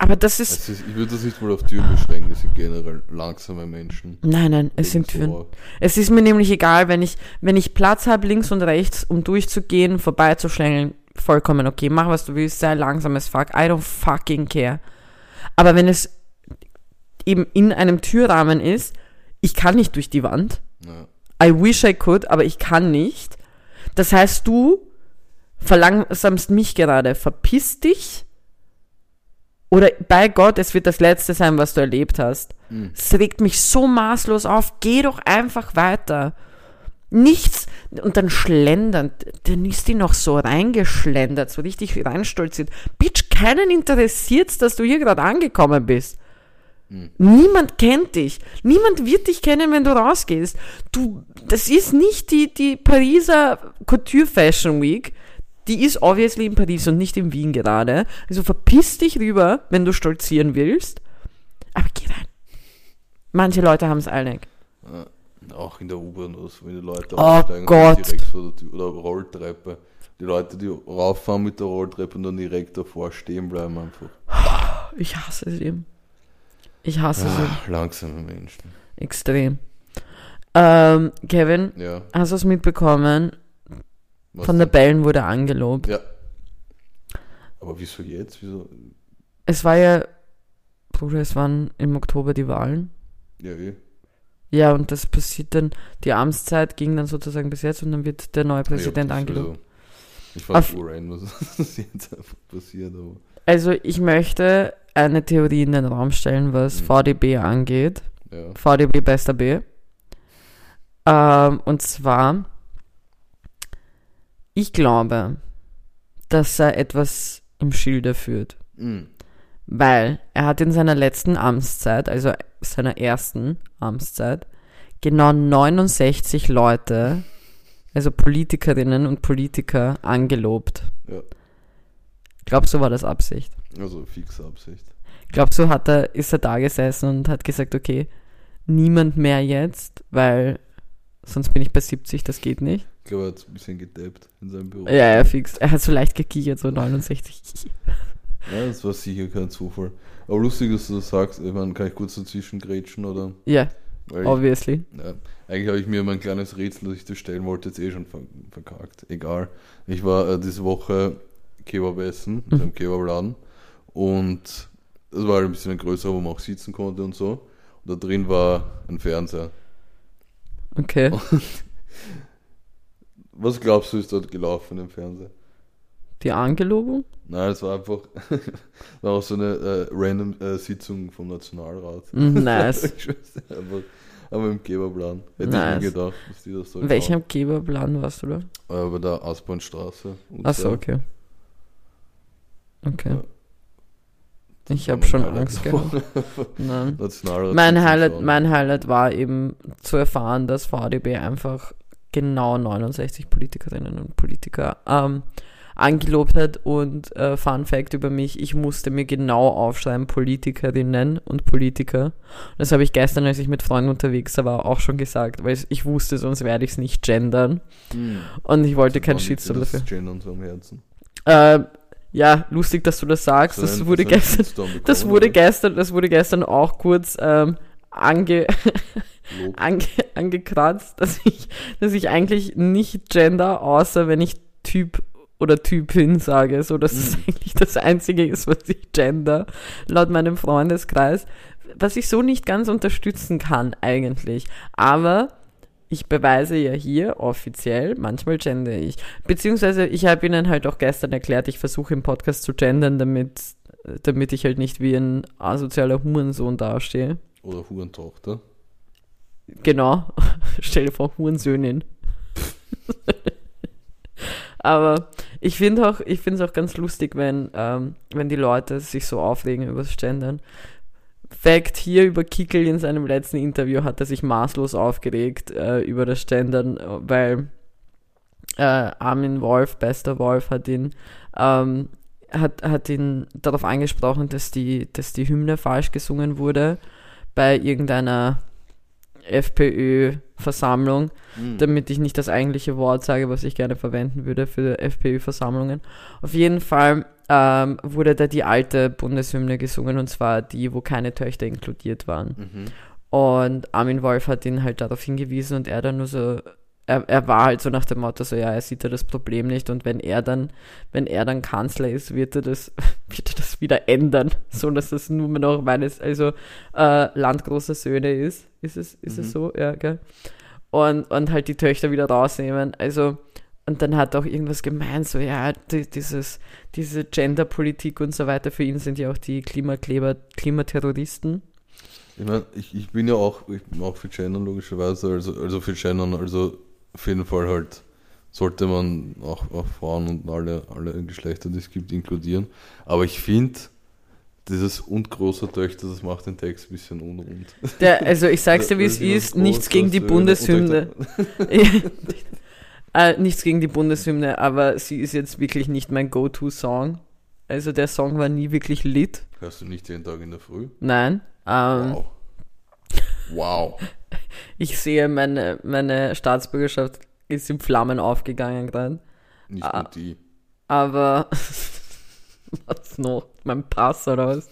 S1: Aber das ist.
S2: Ist, ich würde das nicht mal auf Türen beschränken, das sind generell langsame Menschen.
S1: Nein, nein, es sind
S2: So,
S1: Türen. Es ist mir nämlich egal, wenn ich, wenn ich Platz habe links und rechts, um durchzugehen, vorbeizuschlängeln, vollkommen okay. Mach was du willst, sei langsam as fuck. I don't fucking care. Aber wenn es eben in einem Türrahmen ist, ich kann nicht durch die Wand.
S2: Ja.
S1: I wish I could, aber ich kann nicht. Das heißt, du verlangsamst mich gerade. Verpiss dich. Oder bei Gott, es wird das Letzte sein, was du erlebt hast.
S2: Hm.
S1: Es regt mich so maßlos auf. Geh doch einfach weiter. Nichts. Und dann schlendern. Dann ist die noch so reingeschlendert, so richtig reinstolziert. Bitch, keinen interessiert's, dass du hier gerade angekommen bist. Niemand kennt dich. Niemand wird dich kennen, wenn du rausgehst. Du, das ist nicht die, die Pariser Couture Fashion Week. Die ist obviously in Paris und nicht in Wien gerade. Also verpiss dich rüber, wenn du stolzieren willst. Aber geh rein. Manche Leute haben es eilig.
S2: Ja. Auch in der U-Bahn, oder so, wenn die Leute
S1: Oh
S2: aussteigen, direkt vor der Tür, oder Rolltreppe. Die Leute, die rauffahren mit der Rolltreppe und dann direkt davor stehen bleiben einfach.
S1: Ich hasse sie. Ich hasse sie.
S2: Ah, langsame Menschen.
S1: Extrem. Ähm, Kevin,
S2: Ja.
S1: hast du es mitbekommen?
S2: Was
S1: Von der? Bellen wurde angelobt.
S2: Ja. Aber wieso jetzt? Wieso?
S1: Es war ja, Bruder, es waren im Oktober die Wahlen.
S2: Ja, eh.
S1: Ja, und das passiert dann, die Amtszeit ging dann sozusagen bis jetzt und dann wird der neue Präsident
S2: ja,
S1: angelobt.
S2: also, Ich es rein, was jetzt einfach passiert, aber.
S1: Also ich möchte eine Theorie in den Raum stellen, was
S2: Mhm.
S1: VDB angeht.
S2: Ja.
S1: VDB bester B. Ähm, und zwar, ich glaube, dass er etwas im Schilde führt.
S2: Mhm.
S1: Weil er hat in seiner letzten Amtszeit, also seiner ersten Amtszeit, genau 69 Leute, also Politikerinnen und Politiker, angelobt.
S2: Ja.
S1: Glaubst du, war das Absicht?
S2: Also fixe Absicht.
S1: Glaubst du, hat er, ist er da gesessen und hat gesagt, okay, niemand mehr jetzt, weil sonst bin ich bei 70, das geht nicht.
S2: Ich glaube, er hat ein bisschen getappt in seinem Büro.
S1: Ja, er fix. Er hat so leicht gekichert, so 69.
S2: Ja, das war sicher kein Zufall. Aber lustig, dass du das sagst, ich meine, kann ich kurz dazwischen grätschen oder?
S1: Ja,
S2: ich,
S1: obviously.
S2: ja, eigentlich habe ich mir mein kleines Rätsel, das ich dir stellen wollte, jetzt eh schon ver verkackt. Egal. Ich war äh, diese Woche Kebab essen,
S1: Mhm.
S2: beim Kebabladen. Und das war halt ein bisschen ein größerer, wo man auch sitzen konnte und so. Und da drin war ein Fernseher.
S1: Okay.
S2: Was glaubst du, ist dort gelaufen im Fernseher?
S1: Die Angelobung?
S2: Nein, es war einfach war auch so eine äh, random äh, Sitzung vom Nationalrat.
S1: Mm, Nice.
S2: Einfach, aber im Kebabladen. Hätte
S1: Nice.
S2: ich nie gedacht, dass die das so
S1: In welchem Kebabladen warst du da?
S2: Äh, bei der Aspernstraße.
S1: Achso, okay. Okay.
S2: Ja.
S1: Ich habe schon
S2: Highlight
S1: Angst gehabt. Nein. Mein Highlight, mein Highlight war eben zu erfahren, dass VDB einfach genau 69 Politikerinnen und Politiker ähm, angelobt hat und äh, Fun Fact über mich, ich musste mir genau aufschreiben Politikerinnen und Politiker. Das habe ich gestern, als ich mit Freunden unterwegs war, auch schon gesagt, weil ich wusste, sonst werde ich es nicht gendern
S2: Hm.
S1: und ich wollte keinen
S2: liegt dir
S1: Shitstorm
S2: das
S1: dafür.
S2: Gendern so am Herzen?
S1: Äh, ja, lustig, dass du das sagst. Das
S2: einen-
S1: wurde gestern,
S2: bekommen,
S1: das wurde
S2: oder?
S1: gestern, das wurde gestern auch kurz ähm, ange, ange, angekratzt, dass ich, dass ich eigentlich nicht gender, außer wenn ich Typ oder Typin sage, so dass es
S2: Mhm.
S1: eigentlich das Einzige ist, was ich gender, laut meinem Freundeskreis, was ich so nicht ganz unterstützen kann eigentlich. Aber ich beweise ja hier offiziell, manchmal gender ich. Beziehungsweise ich habe ihnen halt auch gestern erklärt, ich versuche im Podcast zu gendern, damit, damit ich halt nicht wie ein asozialer Hurensohn dastehe.
S2: Oder Hurentochter.
S1: Genau. Stell dir vor, Hurensöhnin. Aber ich finde auch, ich finde es auch ganz lustig, wenn, ähm, wenn die Leute sich so aufregen über das Gendern. Fact hier über Kickel in seinem letzten Interview hat er sich maßlos aufgeregt äh, über das Gendern, äh, weil äh, Armin Wolf, bester Wolf, hat ihn, ähm, hat, hat ihn darauf angesprochen, dass die, dass die Hymne falsch gesungen wurde bei irgendeiner FPÖ-Versammlung,
S2: Hm.
S1: damit ich nicht das eigentliche Wort sage, was ich gerne verwenden würde für FPÖ-Versammlungen. Auf jeden Fall ähm, wurde da die alte Bundeshymne gesungen und zwar die, wo keine Töchter inkludiert waren.
S2: Mhm.
S1: Und Armin Wolf hat ihn halt darauf hingewiesen und er dann nur so, er, er war halt so nach dem Motto, so ja, er sieht ja das Problem nicht und wenn er dann, wenn er dann Kanzler ist, wird er das, wird er das wieder ändern, so dass das nur mehr noch meines, also äh, Land großer Söhne ist. Ist es, ist
S2: Mhm.
S1: es so? Ja, gell? Und, und halt die Töchter wieder rausnehmen. Also, und dann hat er auch irgendwas gemeint, so ja, die, dieses, diese Genderpolitik und so weiter, für ihn sind ja auch die Klimakleber, Klimaterroristen.
S2: Ich meine, ich, ich bin ja auch, ich bin auch für Gendern logischerweise, also, also für Gendern, also auf jeden Fall halt sollte man auch, auch Frauen und alle, alle Geschlechter, die es gibt, inkludieren. Aber ich finde, dieses und großer Töchter, das macht den Text ein bisschen unrund.
S1: Der, also ich sag's dir, wie es ist, nichts gegen die
S2: große
S1: Bundeshymne. Äh, nichts gegen die Bundeshymne, aber sie ist jetzt wirklich nicht mein Go-To-Song. Also der Song war nie wirklich lit.
S2: Hörst du nicht jeden Tag in der Früh?
S1: Nein. Ähm,
S2: Wow. Wow.
S1: Ich sehe, meine, meine Staatsbürgerschaft ist in Flammen aufgegangen gerade.
S2: Nicht
S1: Ah.
S2: nur die.
S1: Aber was noch? Mein Pass oder was?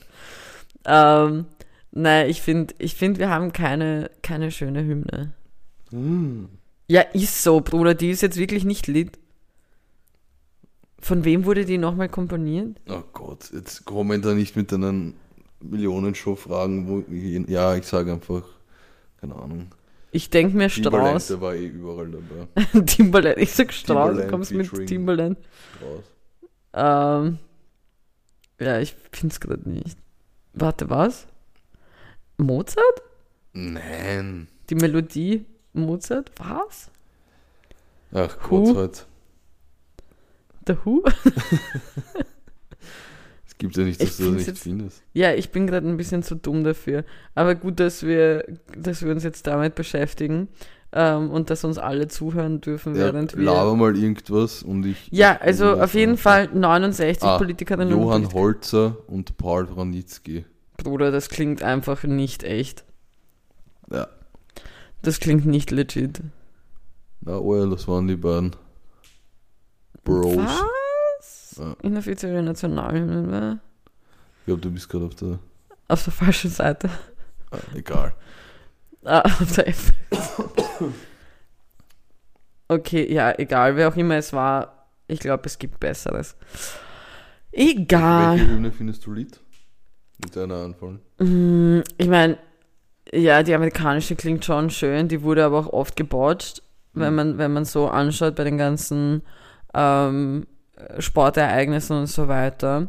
S1: Ähm, nein, ich finde, ich find, wir haben keine, keine schöne Hymne.
S2: Hm.
S1: Ja, ist so, Bruder, die ist jetzt wirklich nicht lit. Von wem wurde die nochmal komponiert?
S2: Oh Gott, jetzt kommen da nicht mit deinen Millionenshow-Fragen, wo ich, ja, ich sage einfach, keine Ahnung.
S1: Ich denke mir Strauß.
S2: der war eh überall dabei.
S1: Timbaland. Ich sag Strauß, du
S2: Timbaland
S1: kommst mit Timbaland.
S2: Strauß.
S1: Ähm, ja, ich find's gerade nicht. Warte, was? Mozart?
S2: Nein.
S1: Die Melodie Mozart? Was?
S2: Ach? Gott, halt.
S1: The Who?
S2: Es gibt ja nicht,
S1: Ich
S2: dass du das nicht
S1: jetzt-
S2: findest.
S1: Ja, ich bin gerade ein bisschen zu dumm dafür. Aber gut, dass wir, dass wir uns jetzt damit beschäftigen ähm, und dass uns alle zuhören dürfen,
S2: Ja,
S1: während wir.
S2: laber mal irgendwas und ich.
S1: Ja, also auf jeden Fall 69
S2: Ah,
S1: Politikerinnen und
S2: Johann. Holzer und Paul Wranitzky.
S1: Bruder, das klingt einfach nicht echt.
S2: Ja.
S1: Das klingt nicht legit.
S2: Na, oh ja, das waren die beiden. Bros.
S1: Was?
S2: Ja.
S1: Inoffizielle Nationalhymne?
S2: Ich glaube, du bist gerade auf der.
S1: Auf der falschen Seite.
S2: Ah, egal.
S1: Ah, auf der F. Okay, ja, egal, wer auch immer es war. Ich glaube, es gibt Besseres. Egal.
S2: Welche Hymne findest du Lied? Mit deiner Anfang.
S1: Mm, Ich meine, ja, die amerikanische klingt schon schön, die wurde aber auch oft gebotcht, wenn
S2: Mhm.
S1: man, wenn man so anschaut bei den ganzen ähm, Sportereignissen und so weiter.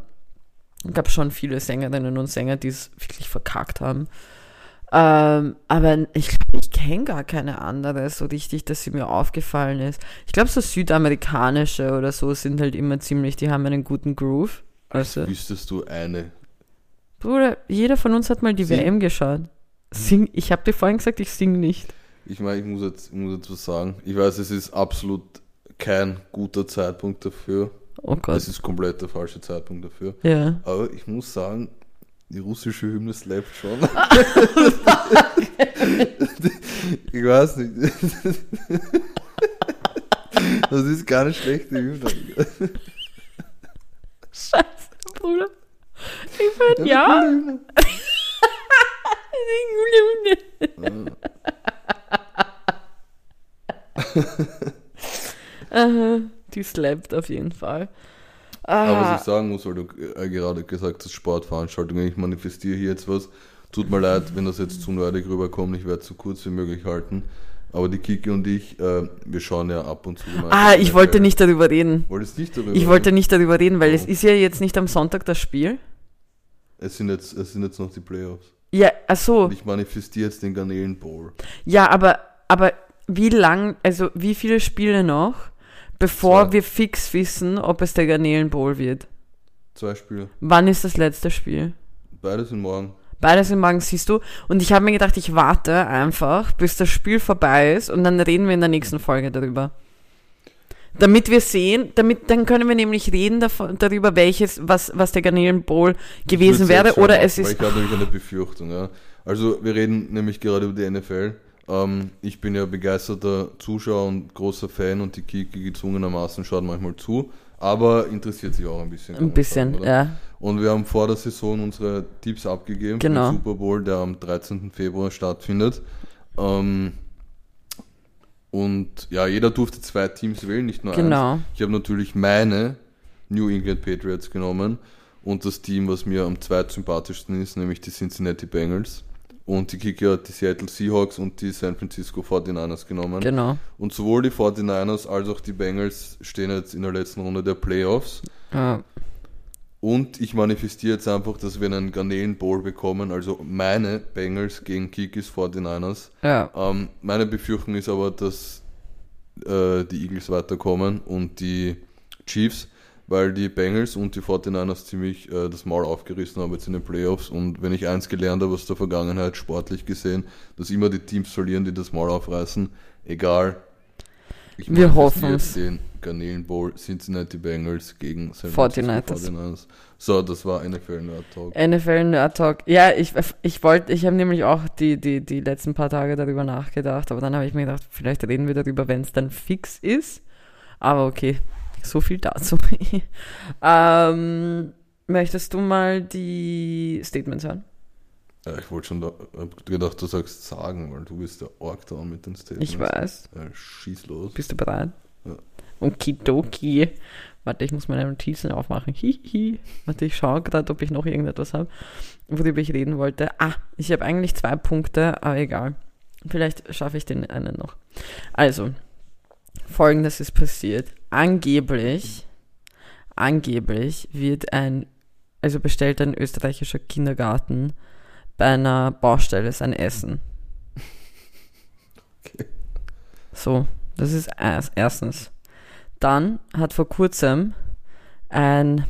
S1: Es gab schon viele Sängerinnen und Sänger, die es wirklich verkackt haben. Ähm, aber ich glaube, ich kenne gar keine andere so richtig, dass sie mir aufgefallen ist. Ich glaube, so südamerikanische oder so sind halt immer ziemlich, die haben einen guten Groove. Also,
S2: Wüsstest du eine?
S1: Bruder, jeder von uns hat mal die
S2: Sing.
S1: WM geschaut. Sing, ich habe dir vorhin gesagt, ich sing nicht.
S2: Ich meine, ich muss jetzt, ich muss jetzt was sagen. Ich weiß, es ist absolut kein guter Zeitpunkt dafür.
S1: Oh Gott.
S2: Es ist komplett der falsche Zeitpunkt dafür.
S1: Ja.
S2: Aber ich muss sagen, die russische Hymne slappt schon. ich weiß nicht. Das ist keine schlechte Hymne.
S1: Scheiße, Bruder. Ich bin ja.
S2: Hymne.
S1: Aha, Die slappt auf jeden Fall.
S2: Aber was
S1: Ah,
S2: ich sagen muss, weil du äh, gerade gesagt hast, Sportveranstaltungen, ich manifestiere hier jetzt was. Tut mir leid, wenn das jetzt zu nerdig rüberkommt, ich werde es so kurz wie möglich halten. Aber die Kiki und ich, äh, wir schauen ja ab und zu gemeinsam.
S1: ah, ich wollte nicht darüber reden.
S2: Wolltest nicht darüber
S1: Ich wollte nicht darüber reden, weil
S2: Oh.
S1: es ist ja jetzt nicht am Sonntag das Spiel.
S2: Es sind jetzt, es sind jetzt noch die Playoffs.
S1: Ja, ach so.
S2: Und ich manifestiere jetzt den Garnelen Bowl.
S1: Ja, aber, aber wie lang, also wie viele Spiele noch, bevor
S2: Zwei.
S1: wir fix wissen, ob es der Garnelen Bowl wird?
S2: Zwei Spiele.
S1: Wann ist das letzte Spiel?
S2: Beide sind morgen.
S1: Beides im Magen siehst du. Und ich habe mir gedacht, ich warte einfach, bis das Spiel vorbei ist und dann reden wir in der nächsten Folge darüber. Damit wir sehen, damit, dann können wir nämlich reden davon, darüber, welches, was, was der Garnelen Bowl gewesen wäre. Oder es ist.
S2: Ich habe nämlich eine Befürchtung, ja. Also, wir reden nämlich gerade über die NFL. Ähm, ich bin ja begeisterter Zuschauer und großer Fan und die Kiki gezwungenermaßen schaut manchmal zu, aber interessiert sich auch ein bisschen.
S1: Ein bisschen,
S2: sagen,
S1: ja.
S2: Und wir haben vor der Saison unsere Tipps abgegeben
S1: Genau.
S2: für den Super Bowl, der am 13. Februar stattfindet. Ähm, und ja, jeder durfte zwei Teams wählen, nicht nur eins.
S1: Genau.
S2: Ich habe natürlich meine New England Patriots genommen und das Team, was mir am zweitsympathischsten ist, nämlich die Cincinnati Bengals. Und die Kicker hat die Seattle Seahawks und die San Francisco 49ers genommen.
S1: Genau.
S2: Und sowohl die 49ers als auch die Bengals stehen jetzt in der letzten Runde der Playoffs.
S1: Ja.
S2: Und ich manifestiere jetzt einfach, dass wir einen Garnelen Bowl bekommen, also meine Bengals gegen Kikis 49ers.
S1: ja.
S2: Ähm, meine Befürchtung ist aber, dass äh, die Eagles weiterkommen und die Chiefs, weil die Bengals und die 49ers ziemlich äh, das Maul aufgerissen haben jetzt in den Playoffs. Und wenn ich eins gelernt habe aus der Vergangenheit, sportlich gesehen, dass immer die Teams verlieren, die das Maul aufreißen, egal. Ich
S1: Wir hoffen's.
S2: jetzt den Garnelen Bowl Cincinnati Bengals gegen San
S1: 49ers.
S2: Francisco 49ers. So, das war NFL Nerd Talk.
S1: NFL Nerd Talk. Ja, ich, ich wollte, ich habe nämlich auch die, die, die letzten paar Tage darüber nachgedacht, aber dann habe ich mir gedacht, vielleicht reden wir darüber, wenn es dann fix ist. Aber okay, so viel dazu. ähm, möchtest du mal die Statements hören?
S2: Ja, ich wollte schon da, hab gedacht, du sagst sagen, weil du bist der Org da mit den Statements.
S1: Ich weiß.
S2: Ja, schieß los.
S1: Bist du bereit?
S2: Ja.
S1: Okidoki. Warte, ich muss meine Notizen aufmachen. Hihi. Warte, ich schaue gerade, ob ich noch irgendetwas habe, worüber ich reden wollte. Ah, ich habe eigentlich zwei Punkte, aber egal. Vielleicht schaffe ich den einen noch. Also, folgendes ist passiert. Angeblich, angeblich wird ein, also bestellt ein österreichischer Kindergarten bei einer Baustelle sein Essen.
S2: Okay.
S1: So, das ist erst- erstens. Dann hat vor kurzem ein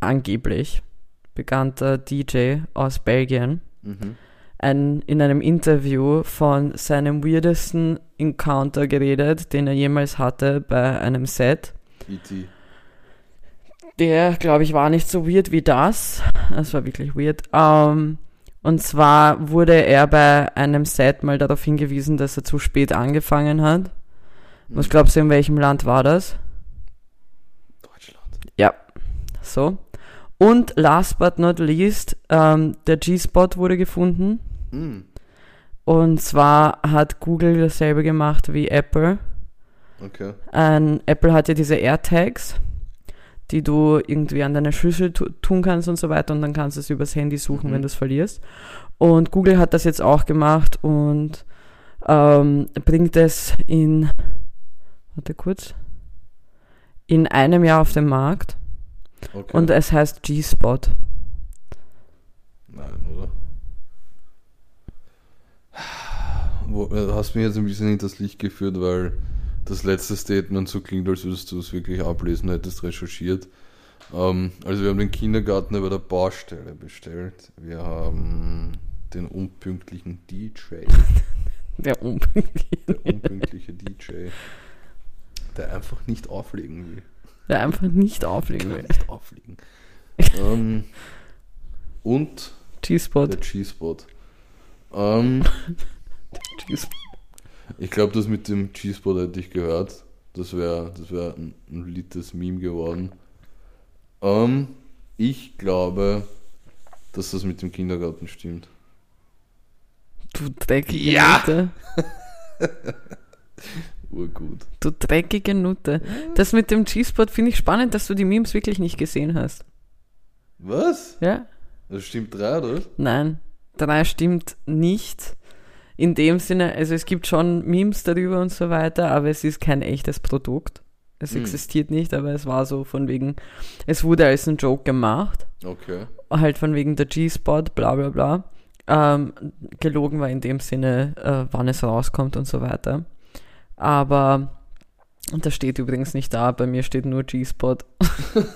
S1: angeblich bekannter DJ aus Belgien
S2: Mhm.
S1: Ein, in einem Interview von seinem weirdesten Encounter geredet, den er jemals hatte bei einem Set.
S2: E.T.
S1: Der, glaube ich, war nicht so weird wie das. Es war wirklich weird. Ähm, und zwar wurde er bei einem Set mal darauf hingewiesen, dass er zu spät angefangen hat. Was glaubst du, in welchem Land war das?
S2: Deutschland.
S1: Ja, so. Und last but not least, ähm, der G-Spot wurde gefunden.
S2: Mhm.
S1: Und zwar hat Google dasselbe gemacht wie Apple.
S2: Okay.
S1: Ein, Apple hat ja diese AirTags, die du irgendwie an deine Schlüssel tu tun kannst und so weiter und dann kannst du es übers Handy suchen,
S2: Mhm.
S1: wenn du es verlierst. Und Google hat das jetzt auch gemacht und ähm, bringt es in, warte kurz, in einem Jahr auf den Markt
S2: okay.
S1: und es heißt G-Spot.
S2: Nein, oder? Äh, hast mich jetzt ein bisschen hinters Licht geführt, weil das letzte Statement so klingt, als würdest du es wirklich ablesen, hättest recherchiert. Ähm, also wir haben den Kindergarten über der Baustelle bestellt. Wir haben den unpünktlichen DJ,
S1: Der unpünktlich.
S2: der unpünktliche DJ, der einfach nicht auflegen will.
S1: Der einfach nicht auflegen will.
S2: nicht auflegen. ähm, und
S1: G-Spot.
S2: der G-Spot. Ähm. Ich glaube, das mit dem G-Spot hätte ich gehört. Das wäre das wär ein, ein littes Meme geworden. Ähm, ich glaube, dass das mit dem Kindergarten stimmt.
S1: Du dreckige
S2: Ja.
S1: Nutte.
S2: Urgut.
S1: Du dreckige Nutte. Das mit dem G-Spot finde ich spannend, dass du die Memes wirklich nicht gesehen hast.
S2: Was?
S1: Ja?
S2: Das stimmt drei, oder? was?
S1: Nein. Drei stimmt nicht. In dem Sinne, also es gibt schon Memes darüber und so weiter, aber es ist kein echtes Produkt. Es
S2: Hm.
S1: existiert nicht, aber es war so von wegen, es wurde als ein Joke gemacht.
S2: Okay.
S1: halt von wegen der G-Spot, bla bla bla. Ähm, gelogen war in dem Sinne, äh, wann es rauskommt und so weiter. Aber, und das steht übrigens nicht da, bei mir steht nur G-Spot.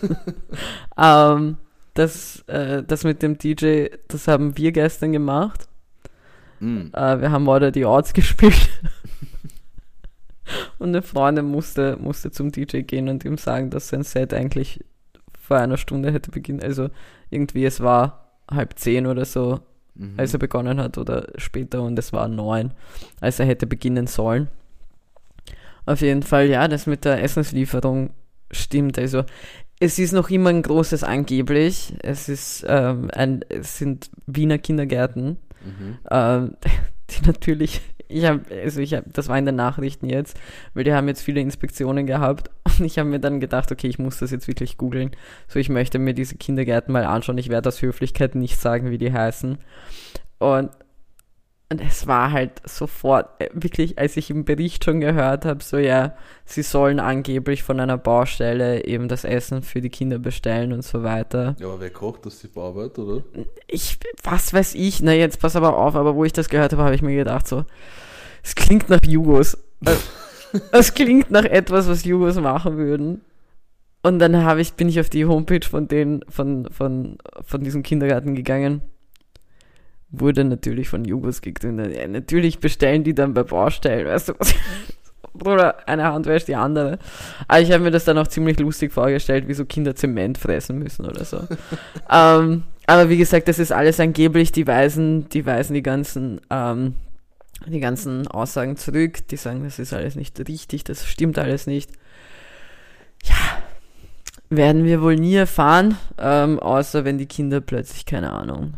S1: ähm, das, äh, das mit dem DJ, das haben wir gestern gemacht.
S2: Hm.
S1: Äh, wir haben Order the Odds gespielt. und eine Freundin musste, musste zum DJ gehen und ihm sagen, dass sein Set eigentlich vor einer Stunde hätte beginnen. Also irgendwie, es war halb zehn oder so,
S2: Mhm.
S1: als er begonnen hat oder später und es war neun, als er hätte beginnen sollen. Auf jeden Fall, ja, das mit der Essenslieferung stimmt. Also es ist noch immer ein großes angeblich. Es ist ähm, ein, es sind Wiener Kindergärten,
S2: Mhm.
S1: ähm, die natürlich, ich habe, also ich habe, das war in den Nachrichten jetzt, weil die haben jetzt viele Inspektionen gehabt und ich habe mir dann gedacht, okay, ich muss das jetzt wirklich googeln. So, ich möchte mir diese Kindergärten mal anschauen. Ich werde aus Höflichkeit nicht sagen, wie die heißen. Und, und es war halt sofort, äh, wirklich, als ich im Bericht schon gehört habe, so ja, sie sollen angeblich von einer Baustelle eben das Essen für die Kinder bestellen und so weiter
S2: Ja, aber wer kocht das die Bauarbeit, oder?
S1: ich, was weiß ich, na jetzt pass aber auf, aber wo ich das gehört habe, habe ich mir gedacht so, es klingt nach Jugos. Es klingt nach etwas, was Jugos machen würden. Und dann habe ich, bin ich auf die Homepage von den, von, von, von diesem Kindergarten gegangen. Wurde natürlich von Jugos gegründet. Ja, natürlich bestellen die dann bei Baustellen, weißt du was? Bruder, eine Hand wäscht die andere. Aber ich habe mir das dann auch ziemlich lustig vorgestellt, wie so Kinder Zement fressen müssen oder so. ähm, aber wie gesagt, das ist alles angeblich, die weisen, die weisen die ganzen, ähm, die ganzen Aussagen zurück, die sagen, das ist alles nicht richtig, das stimmt alles nicht. Ja, werden wir wohl nie erfahren, ähm, außer wenn die Kinder plötzlich, keine Ahnung,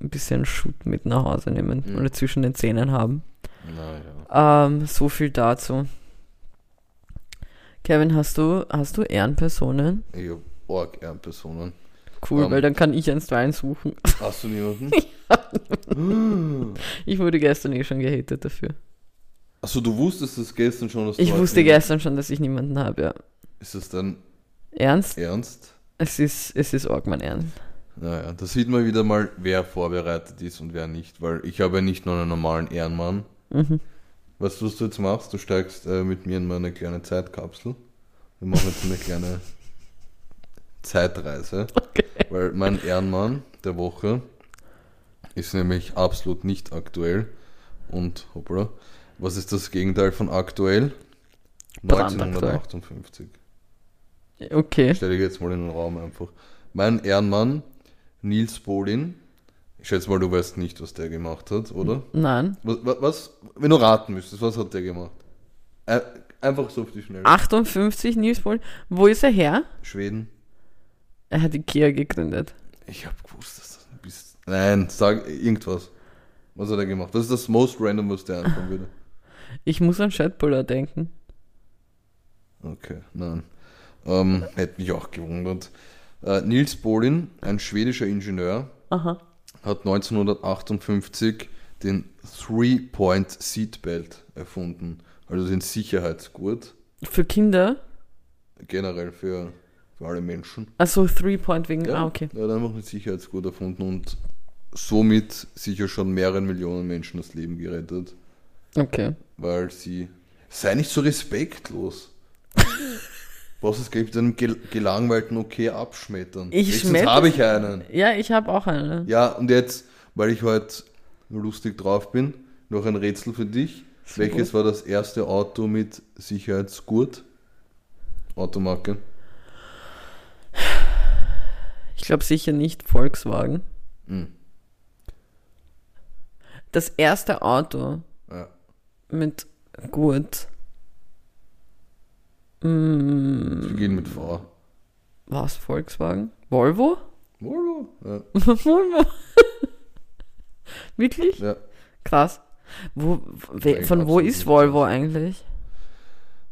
S1: ein bisschen Schutt mit nach Hause nehmen
S2: Mhm.
S1: oder zwischen den Zähnen haben.
S2: Naja.
S1: Ähm, so viel dazu. Kevin, hast du, hast du Ehrenpersonen?
S2: Ich hab arg Ehrenpersonen.
S1: Cool,
S2: Ähm.
S1: weil dann kann ich einstweilen suchen.
S2: Hast du niemanden?
S1: Ich wurde gestern eh schon gehatet dafür.
S2: Achso, du wusstest das gestern schon, dass du
S1: Ich wusste
S2: niemanden-
S1: gestern schon, dass ich niemanden habe, ja.
S2: Ist das dann
S1: Ernst?
S2: ernst?
S1: Es ist, es ist arg mein Ernst.
S2: Naja, da sieht man wieder mal, wer vorbereitet ist und wer nicht, weil ich habe ja nicht nur einen normalen Ehrenmann.
S1: Mhm.
S2: Weißt du, was du jetzt machst? Du steigst äh, mit mir in meine kleine Zeitkapsel. Wir machen jetzt eine kleine Zeitreise,
S1: Okay.
S2: weil mein Ehrenmann der Woche ist nämlich absolut nicht aktuell. Und hoppla, was ist das Gegenteil von aktuell?
S1: Brandaktuell.
S2: 1958.
S1: Okay.
S2: Stelle ich jetzt mal in den Raum einfach. Mein Ehrenmann, Nils Bolin. Ich schätze mal, du weißt nicht, was der gemacht hat, oder?
S1: Nein.
S2: Was, wa- was wenn du raten müsstest, was hat der gemacht? Einfach so auf die Schnelle.
S1: 58 Nils Boll. Wo ist er her?
S2: Schweden.
S1: Er hat Ikea gegründet.
S2: Ich habe gewusst, dass das du bist. Nein, sag irgendwas. Was hat er gemacht? Was ist das most random, was der anfangen würde?
S1: Ich muss an Chatbuller denken.
S2: Okay, nein. Ähm, hätte mich auch gewundert. Äh, Nils Bolin, ein schwedischer Ingenieur,
S1: Aha.
S2: hat 1958 den Three-Point Seatbelt erfunden. Also den Sicherheitsgurt.
S1: Für Kinder?
S2: Generell für, für alle Menschen.
S1: Also Three-Point wegen.
S2: Ja,
S1: Ah, okay.
S2: Er hat einfach einen Sicherheitsgurt erfunden und somit sicher schon mehreren Millionen Menschen das Leben gerettet.
S1: Okay.
S2: Weil sie. Sei nicht so respektlos. Was es gibt, einem gel gelangweilten Okay abschmettern.
S1: Ich schmetter-
S2: habe ich einen.
S1: Ja, ich habe auch eine.
S2: Ja, und jetzt, weil ich heute lustig drauf bin, noch ein Rätsel für dich.
S1: Sehr
S2: Welches war das erste Auto mit Sicherheitsgurt? Automarke.
S1: Ich glaube sicher nicht Volkswagen.
S2: Hm.
S1: Das erste Auto
S2: Ja.
S1: mit Gurt. Mm,
S2: Wir gehen mit V.
S1: was Volkswagen? Volvo?
S2: Volvo. Ja.
S1: Volvo. Wirklich?
S2: ja.
S1: Krass. Wo, we, von wo ist. Volvo eigentlich?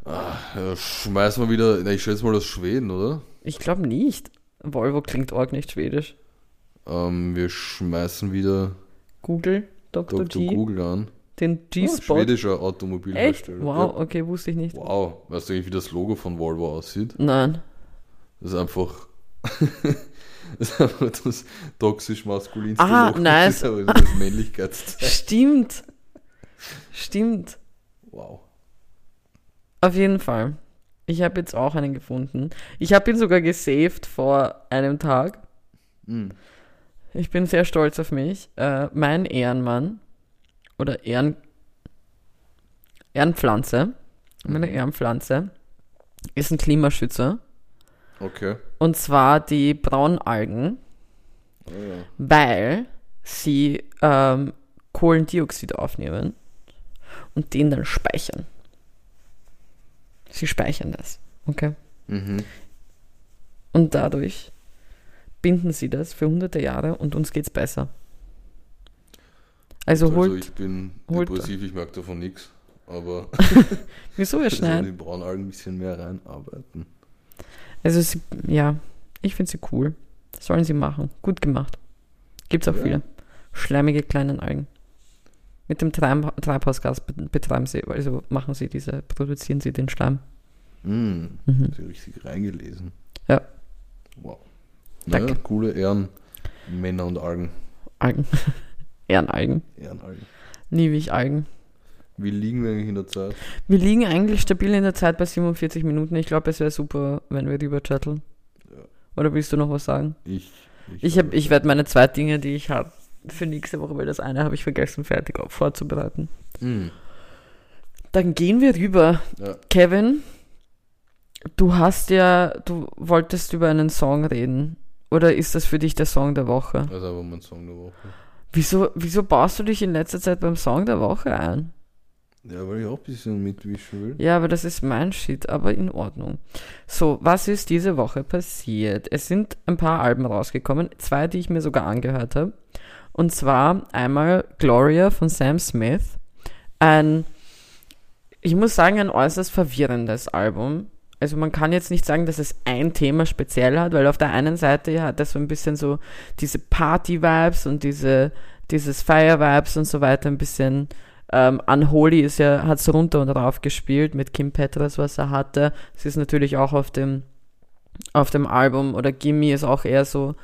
S2: Ja, schmeißen wir wieder, na, ich schätze mal aus Schweden, oder?
S1: Ich glaube nicht. Volvo klingt arg nicht schwedisch.
S2: Ähm, wir schmeißen wieder
S1: Google, Dr.
S2: Dr.
S1: G,
S2: Google an.
S1: Den G-Spot.
S2: schwedischer
S1: Echt?
S2: Automobilhersteller.
S1: Wow,
S2: Ja.
S1: okay, wusste ich nicht.
S2: Wow. Weißt du eigentlich, wie das Logo von Volvo aussieht?
S1: Nein.
S2: Das ist einfach. das ist einfach das toxisch maskulinste
S1: Ah,
S2: Logo
S1: nice.
S2: dieser- dieses Männlichkeitszeichen.
S1: Stimmt. Stimmt.
S2: Wow.
S1: Auf jeden Fall. Ich habe jetzt auch einen gefunden. Ich habe ihn sogar gesaved vor einem Tag.
S2: Hm.
S1: Ich bin sehr stolz auf mich. Äh, mein Ehrenmann oder Ehren, Ehrenpflanze, meine Ehrenpflanze ist ein Klimaschützer.
S2: Okay.
S1: Und zwar die Braunalgen,
S2: Ah, ja.
S1: weil sie ähm, Kohlendioxid aufnehmen und den dann speichern. Sie speichern das. Okay.
S2: Mhm.
S1: Und dadurch binden sie das für hunderte Jahre und uns geht's besser. Also
S2: Also,
S1: holt.
S2: ich bin
S1: holt-
S2: depressiv, ich merke davon nichts. Aber
S1: Wieso ihr
S2: sollen die
S1: schneiden?
S2: Braunalgen ein bisschen mehr reinarbeiten.
S1: Also sie, ja, ich finde sie cool. Sollen sie machen. Gut gemacht. Gibt's auch
S2: Ja.
S1: viele. Schleimige kleinen Algen. Mit dem Treib Treibhausgas be- betreiben sie, also machen sie diese, produzieren sie den Schleim.
S2: Hm.
S1: Mhm.
S2: Du richtig reingelesen.
S1: Ja.
S2: Wow.
S1: Danke.
S2: Naja, coole Ehren. Männer und Algen.
S1: Algen. Ehrenalgen.
S2: Ehrenalgen.
S1: Ich Algen.
S2: Wie liegen wir eigentlich in der Zeit?
S1: Wir liegen eigentlich stabil in der Zeit bei 47 Minuten. Ich glaube, es wäre super, wenn wir rüber chatteln.
S2: Ja.
S1: Oder willst du noch was sagen?
S2: Ich.
S1: Ich, hab, ich werde meine zwei Dinge, die ich habe, für nächste Woche, weil das eine habe ich vergessen, fertig vorzubereiten.
S2: Hm.
S1: Dann gehen wir rüber.
S2: Ja.
S1: Kevin, du hast ja, du wolltest über einen Song reden. Oder ist das für dich der Song der Woche?
S2: Also aber mein Song der Woche.
S1: Wieso, wieso baust du dich in letzter Zeit beim Song der Woche ein?
S2: Ja, weil ich auch ein bisschen mitwischen will.
S1: Ja, aber das ist mein Shit, aber in Ordnung. So, was ist diese Woche passiert? Es sind ein paar Alben rausgekommen, zwei, die ich mir sogar angehört habe. Und zwar einmal Gloria von Sam Smith. Ein, ich muss sagen, ein äußerst verwirrendes Album. Also man kann jetzt nicht sagen, dass es ein Thema speziell hat, weil auf der einen Seite hat es so ein bisschen so diese Party-Vibes und diese, dieses Fire-Vibes und so weiter ein bisschen ähm, Unholy ist ja, hat es runter und rauf gespielt mit Kim Petras, was er hatte. Es ist natürlich auch auf dem, auf dem Album oder Gimme ist auch eher so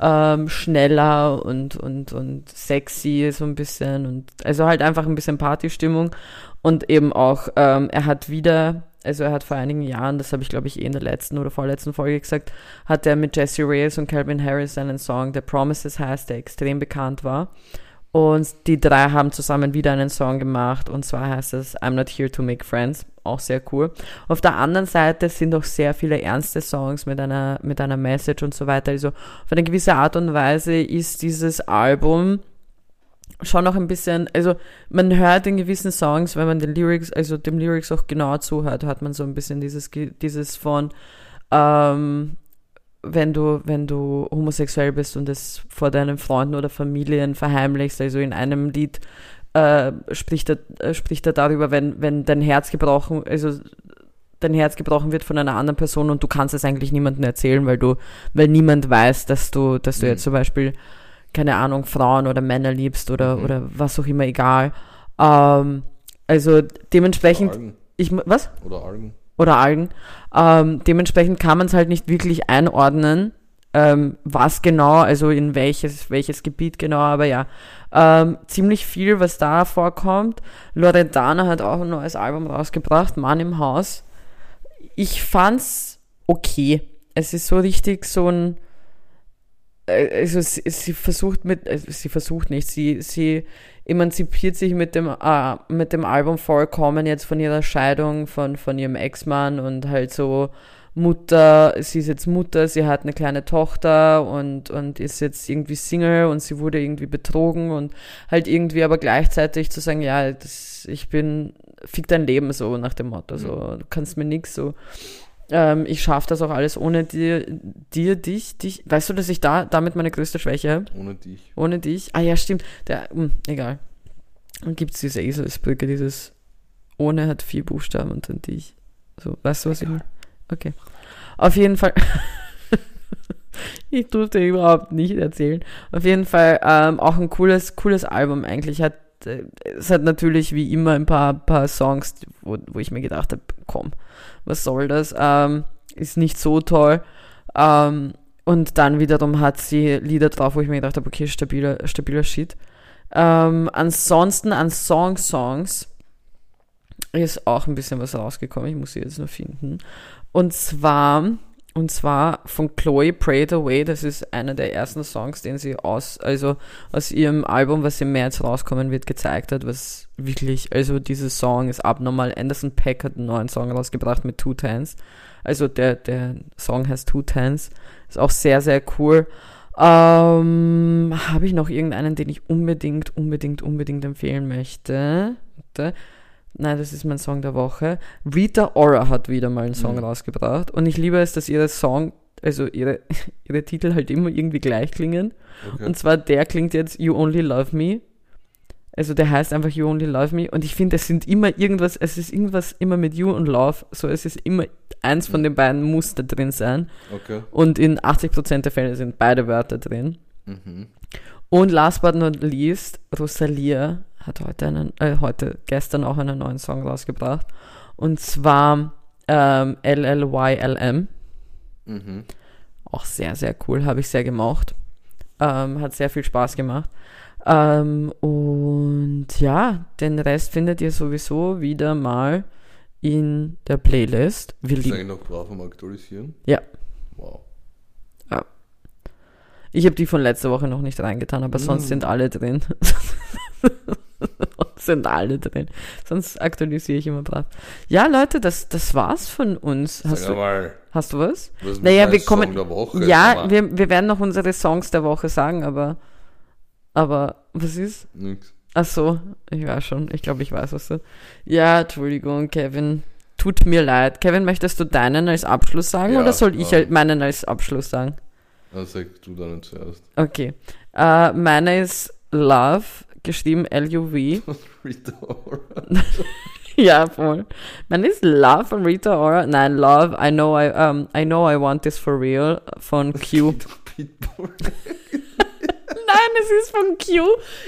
S1: ähm, schneller und, und, und sexy so ein bisschen und also halt einfach ein bisschen Partystimmung und eben auch, ähm, er hat wieder, also er hat vor einigen Jahren, das habe ich glaube ich eh in der letzten oder vorletzten Folge gesagt, hat er mit Jesse Reyes und Calvin Harris einen Song, der Promises heißt, der extrem bekannt war. Und die drei haben zusammen wieder einen Song gemacht und zwar heißt es I'm Not Here to Make Friends, auch sehr cool. Auf der anderen Seite sind auch sehr viele ernste Songs mit einer, mit einer Message und so weiter. Also auf eine gewisse Art und Weise ist dieses Album schon noch ein bisschen, also man hört in gewissen Songs, wenn man den Lyrics, also dem Lyrics auch genau zuhört, hört man so ein bisschen dieses, dieses von, ähm, wenn du, wenn du homosexuell bist und es vor deinen Freunden oder Familien verheimlichst, also in einem Lied äh, spricht, er, äh, spricht er darüber, wenn, wenn dein Herz gebrochen, also dein Herz gebrochen wird von einer anderen Person und du kannst es eigentlich niemandem erzählen, weil du, weil niemand weiß, dass du, dass du
S2: Mhm.
S1: jetzt zum Beispiel, keine Ahnung, Frauen oder Männer liebst oder,
S2: Mhm.
S1: oder was auch immer, egal. Ähm, also dementsprechend,
S2: Algen.
S1: ich, was?
S2: Oder Algen.
S1: oder Algen. Ähm, dementsprechend kann man es halt nicht wirklich einordnen, ähm, was genau, also in welches, welches Gebiet genau, aber ja, ähm, ziemlich viel, was da vorkommt. Loredana hat auch ein neues Album rausgebracht, Mann im Haus. Ich fand's okay. Es ist so richtig so ein, also sie, sie versucht mit, also sie versucht nicht, sie, sie emanzipiert sich mit dem, äh, mit dem Album vollkommen jetzt von ihrer Scheidung von, von ihrem Ex-Mann und halt so Mutter, sie ist jetzt Mutter, sie hat eine kleine Tochter und, und ist jetzt irgendwie Single und sie wurde irgendwie betrogen und halt irgendwie aber gleichzeitig zu sagen, ja, das, ich bin, fick dein Leben so nach dem Motto, so, du kannst mir nix so. Ähm, ich schaffe das auch alles ohne dir, dir, dich, dich. Weißt du, dass ich da damit meine größte Schwäche habe?
S2: Ohne dich.
S1: Ohne dich. Ah ja, stimmt. Der, hm, egal. Dann gibt es diese Eselsbrücke, dieses ohne hat vier Buchstaben und dann dich. So, weißt du, was ich meine? Okay. Auf jeden Fall. ich durfte überhaupt nicht erzählen. Auf jeden Fall ähm, auch ein cooles, cooles Album eigentlich. Hat, es hat natürlich wie immer ein paar, paar Songs, wo, wo ich mir gedacht habe, komm, was soll das? Ähm, ist nicht so toll. Ähm, und dann wiederum hat sie Lieder drauf, wo ich mir gedacht habe, okay, stabiler, stabiler Shit. Ähm, ansonsten an Song-Songs ist auch ein bisschen was rausgekommen. Ich muss sie jetzt nur finden. Und zwar, und zwar von Chloe Pray the Way. Das ist einer der ersten Songs, den sie aus, also aus ihrem Album, was im März rauskommen wird, gezeigt hat, was wirklich, also dieser Song ist abnormal. Anderson Peck hat einen neuen Song rausgebracht mit Two Tens. Also der, der Song heißt Two Tens. Ist auch sehr, sehr cool. Ähm, Habe ich noch irgendeinen, den ich unbedingt, unbedingt, unbedingt empfehlen möchte? Warte. Nein, das ist mein Song der Woche. Rita Ora hat wieder mal einen Song
S2: Mhm.
S1: rausgebracht. Und ich liebe es, dass ihre Song, also ihre, ihre Titel halt immer irgendwie gleich klingen.
S2: Okay.
S1: Und zwar der klingt jetzt You Only Love Me. Also der heißt einfach You Only Love Me. Und ich finde, es sind immer irgendwas, es ist irgendwas immer mit You und Love. So, es ist immer eins von den beiden muss da drin sein.
S2: okay.
S1: Und in 80% der Fälle sind beide Wörter drin.
S2: Mhm.
S1: Und last but not least, Rosalia hat heute einen, äh, heute, gestern auch einen neuen Song rausgebracht. Und zwar ähm, LLYLM.
S2: Mhm.
S1: Auch sehr, sehr cool, habe ich sehr gemocht. Ähm, hat sehr viel Spaß gemacht. Ähm, und ja, den Rest findet ihr sowieso wieder mal in der Playlist. Wir
S2: Ist eigentlich noch brav am Aktualisieren?
S1: Ja.
S2: Wow.
S1: Ich habe die von letzter Woche noch nicht reingetan, aber sonst
S2: Mm.
S1: sind alle drin. sind alle drin. Sonst aktualisiere ich immer brav. Ja, Leute, das, das war's von uns. Hast du,
S2: mal,
S1: hast du was?
S2: was
S1: Naja, wir kommen-
S2: Song der Woche?
S1: Ja, wir, wir werden noch unsere Songs der Woche sagen, aber. Aber, was ist?
S2: Nix.
S1: Ach so, ich weiß schon. Ich glaube, ich weiß, was du. Ja, Entschuldigung, Kevin. Tut mir leid. Kevin, möchtest du deinen als Abschluss sagen
S2: Ja,
S1: oder soll ich halt meinen als Abschluss sagen?
S2: Dann sag du dann zuerst.
S1: Okay. Äh, meine ist Love, geschrieben L-U-V.
S2: Rita Ora.
S1: ja, voll. Meine ist Love von Rita Ora. Nein, Love, I know I, um, I know I want this for real von Q. Nein, es ist von Q.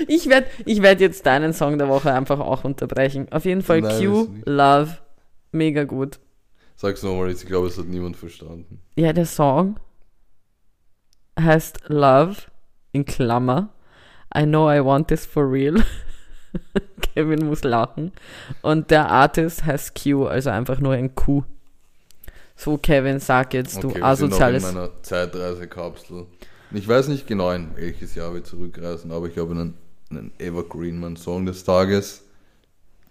S1: Ich werde ich werd jetzt deinen Song der Woche einfach auch unterbrechen. Auf jeden Fall
S2: Nein,
S1: Q. Love. Mega gut.
S2: Sag's nochmal ich glaube, es hat niemand verstanden.
S1: Ja, der Song heißt Love in Klammer. I know I want this for real. Kevin muss lachen. Und der Artist heißt Q, also einfach nur ein Q. So, Kevin, sag jetzt, du
S2: wir sind noch in
S1: asoziales.
S2: meiner Zeitreisekapsel. Ich weiß nicht genau, in welches Jahr wir zurückreisen, aber ich habe einen, einen Evergreen, mein Song des Tages.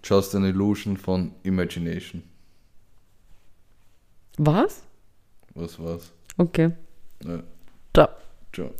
S2: Just an Illusion von Imagination.
S1: Was?
S2: Was war's?
S1: Okay.
S2: Ja.
S1: Ciao.
S2: Ciao.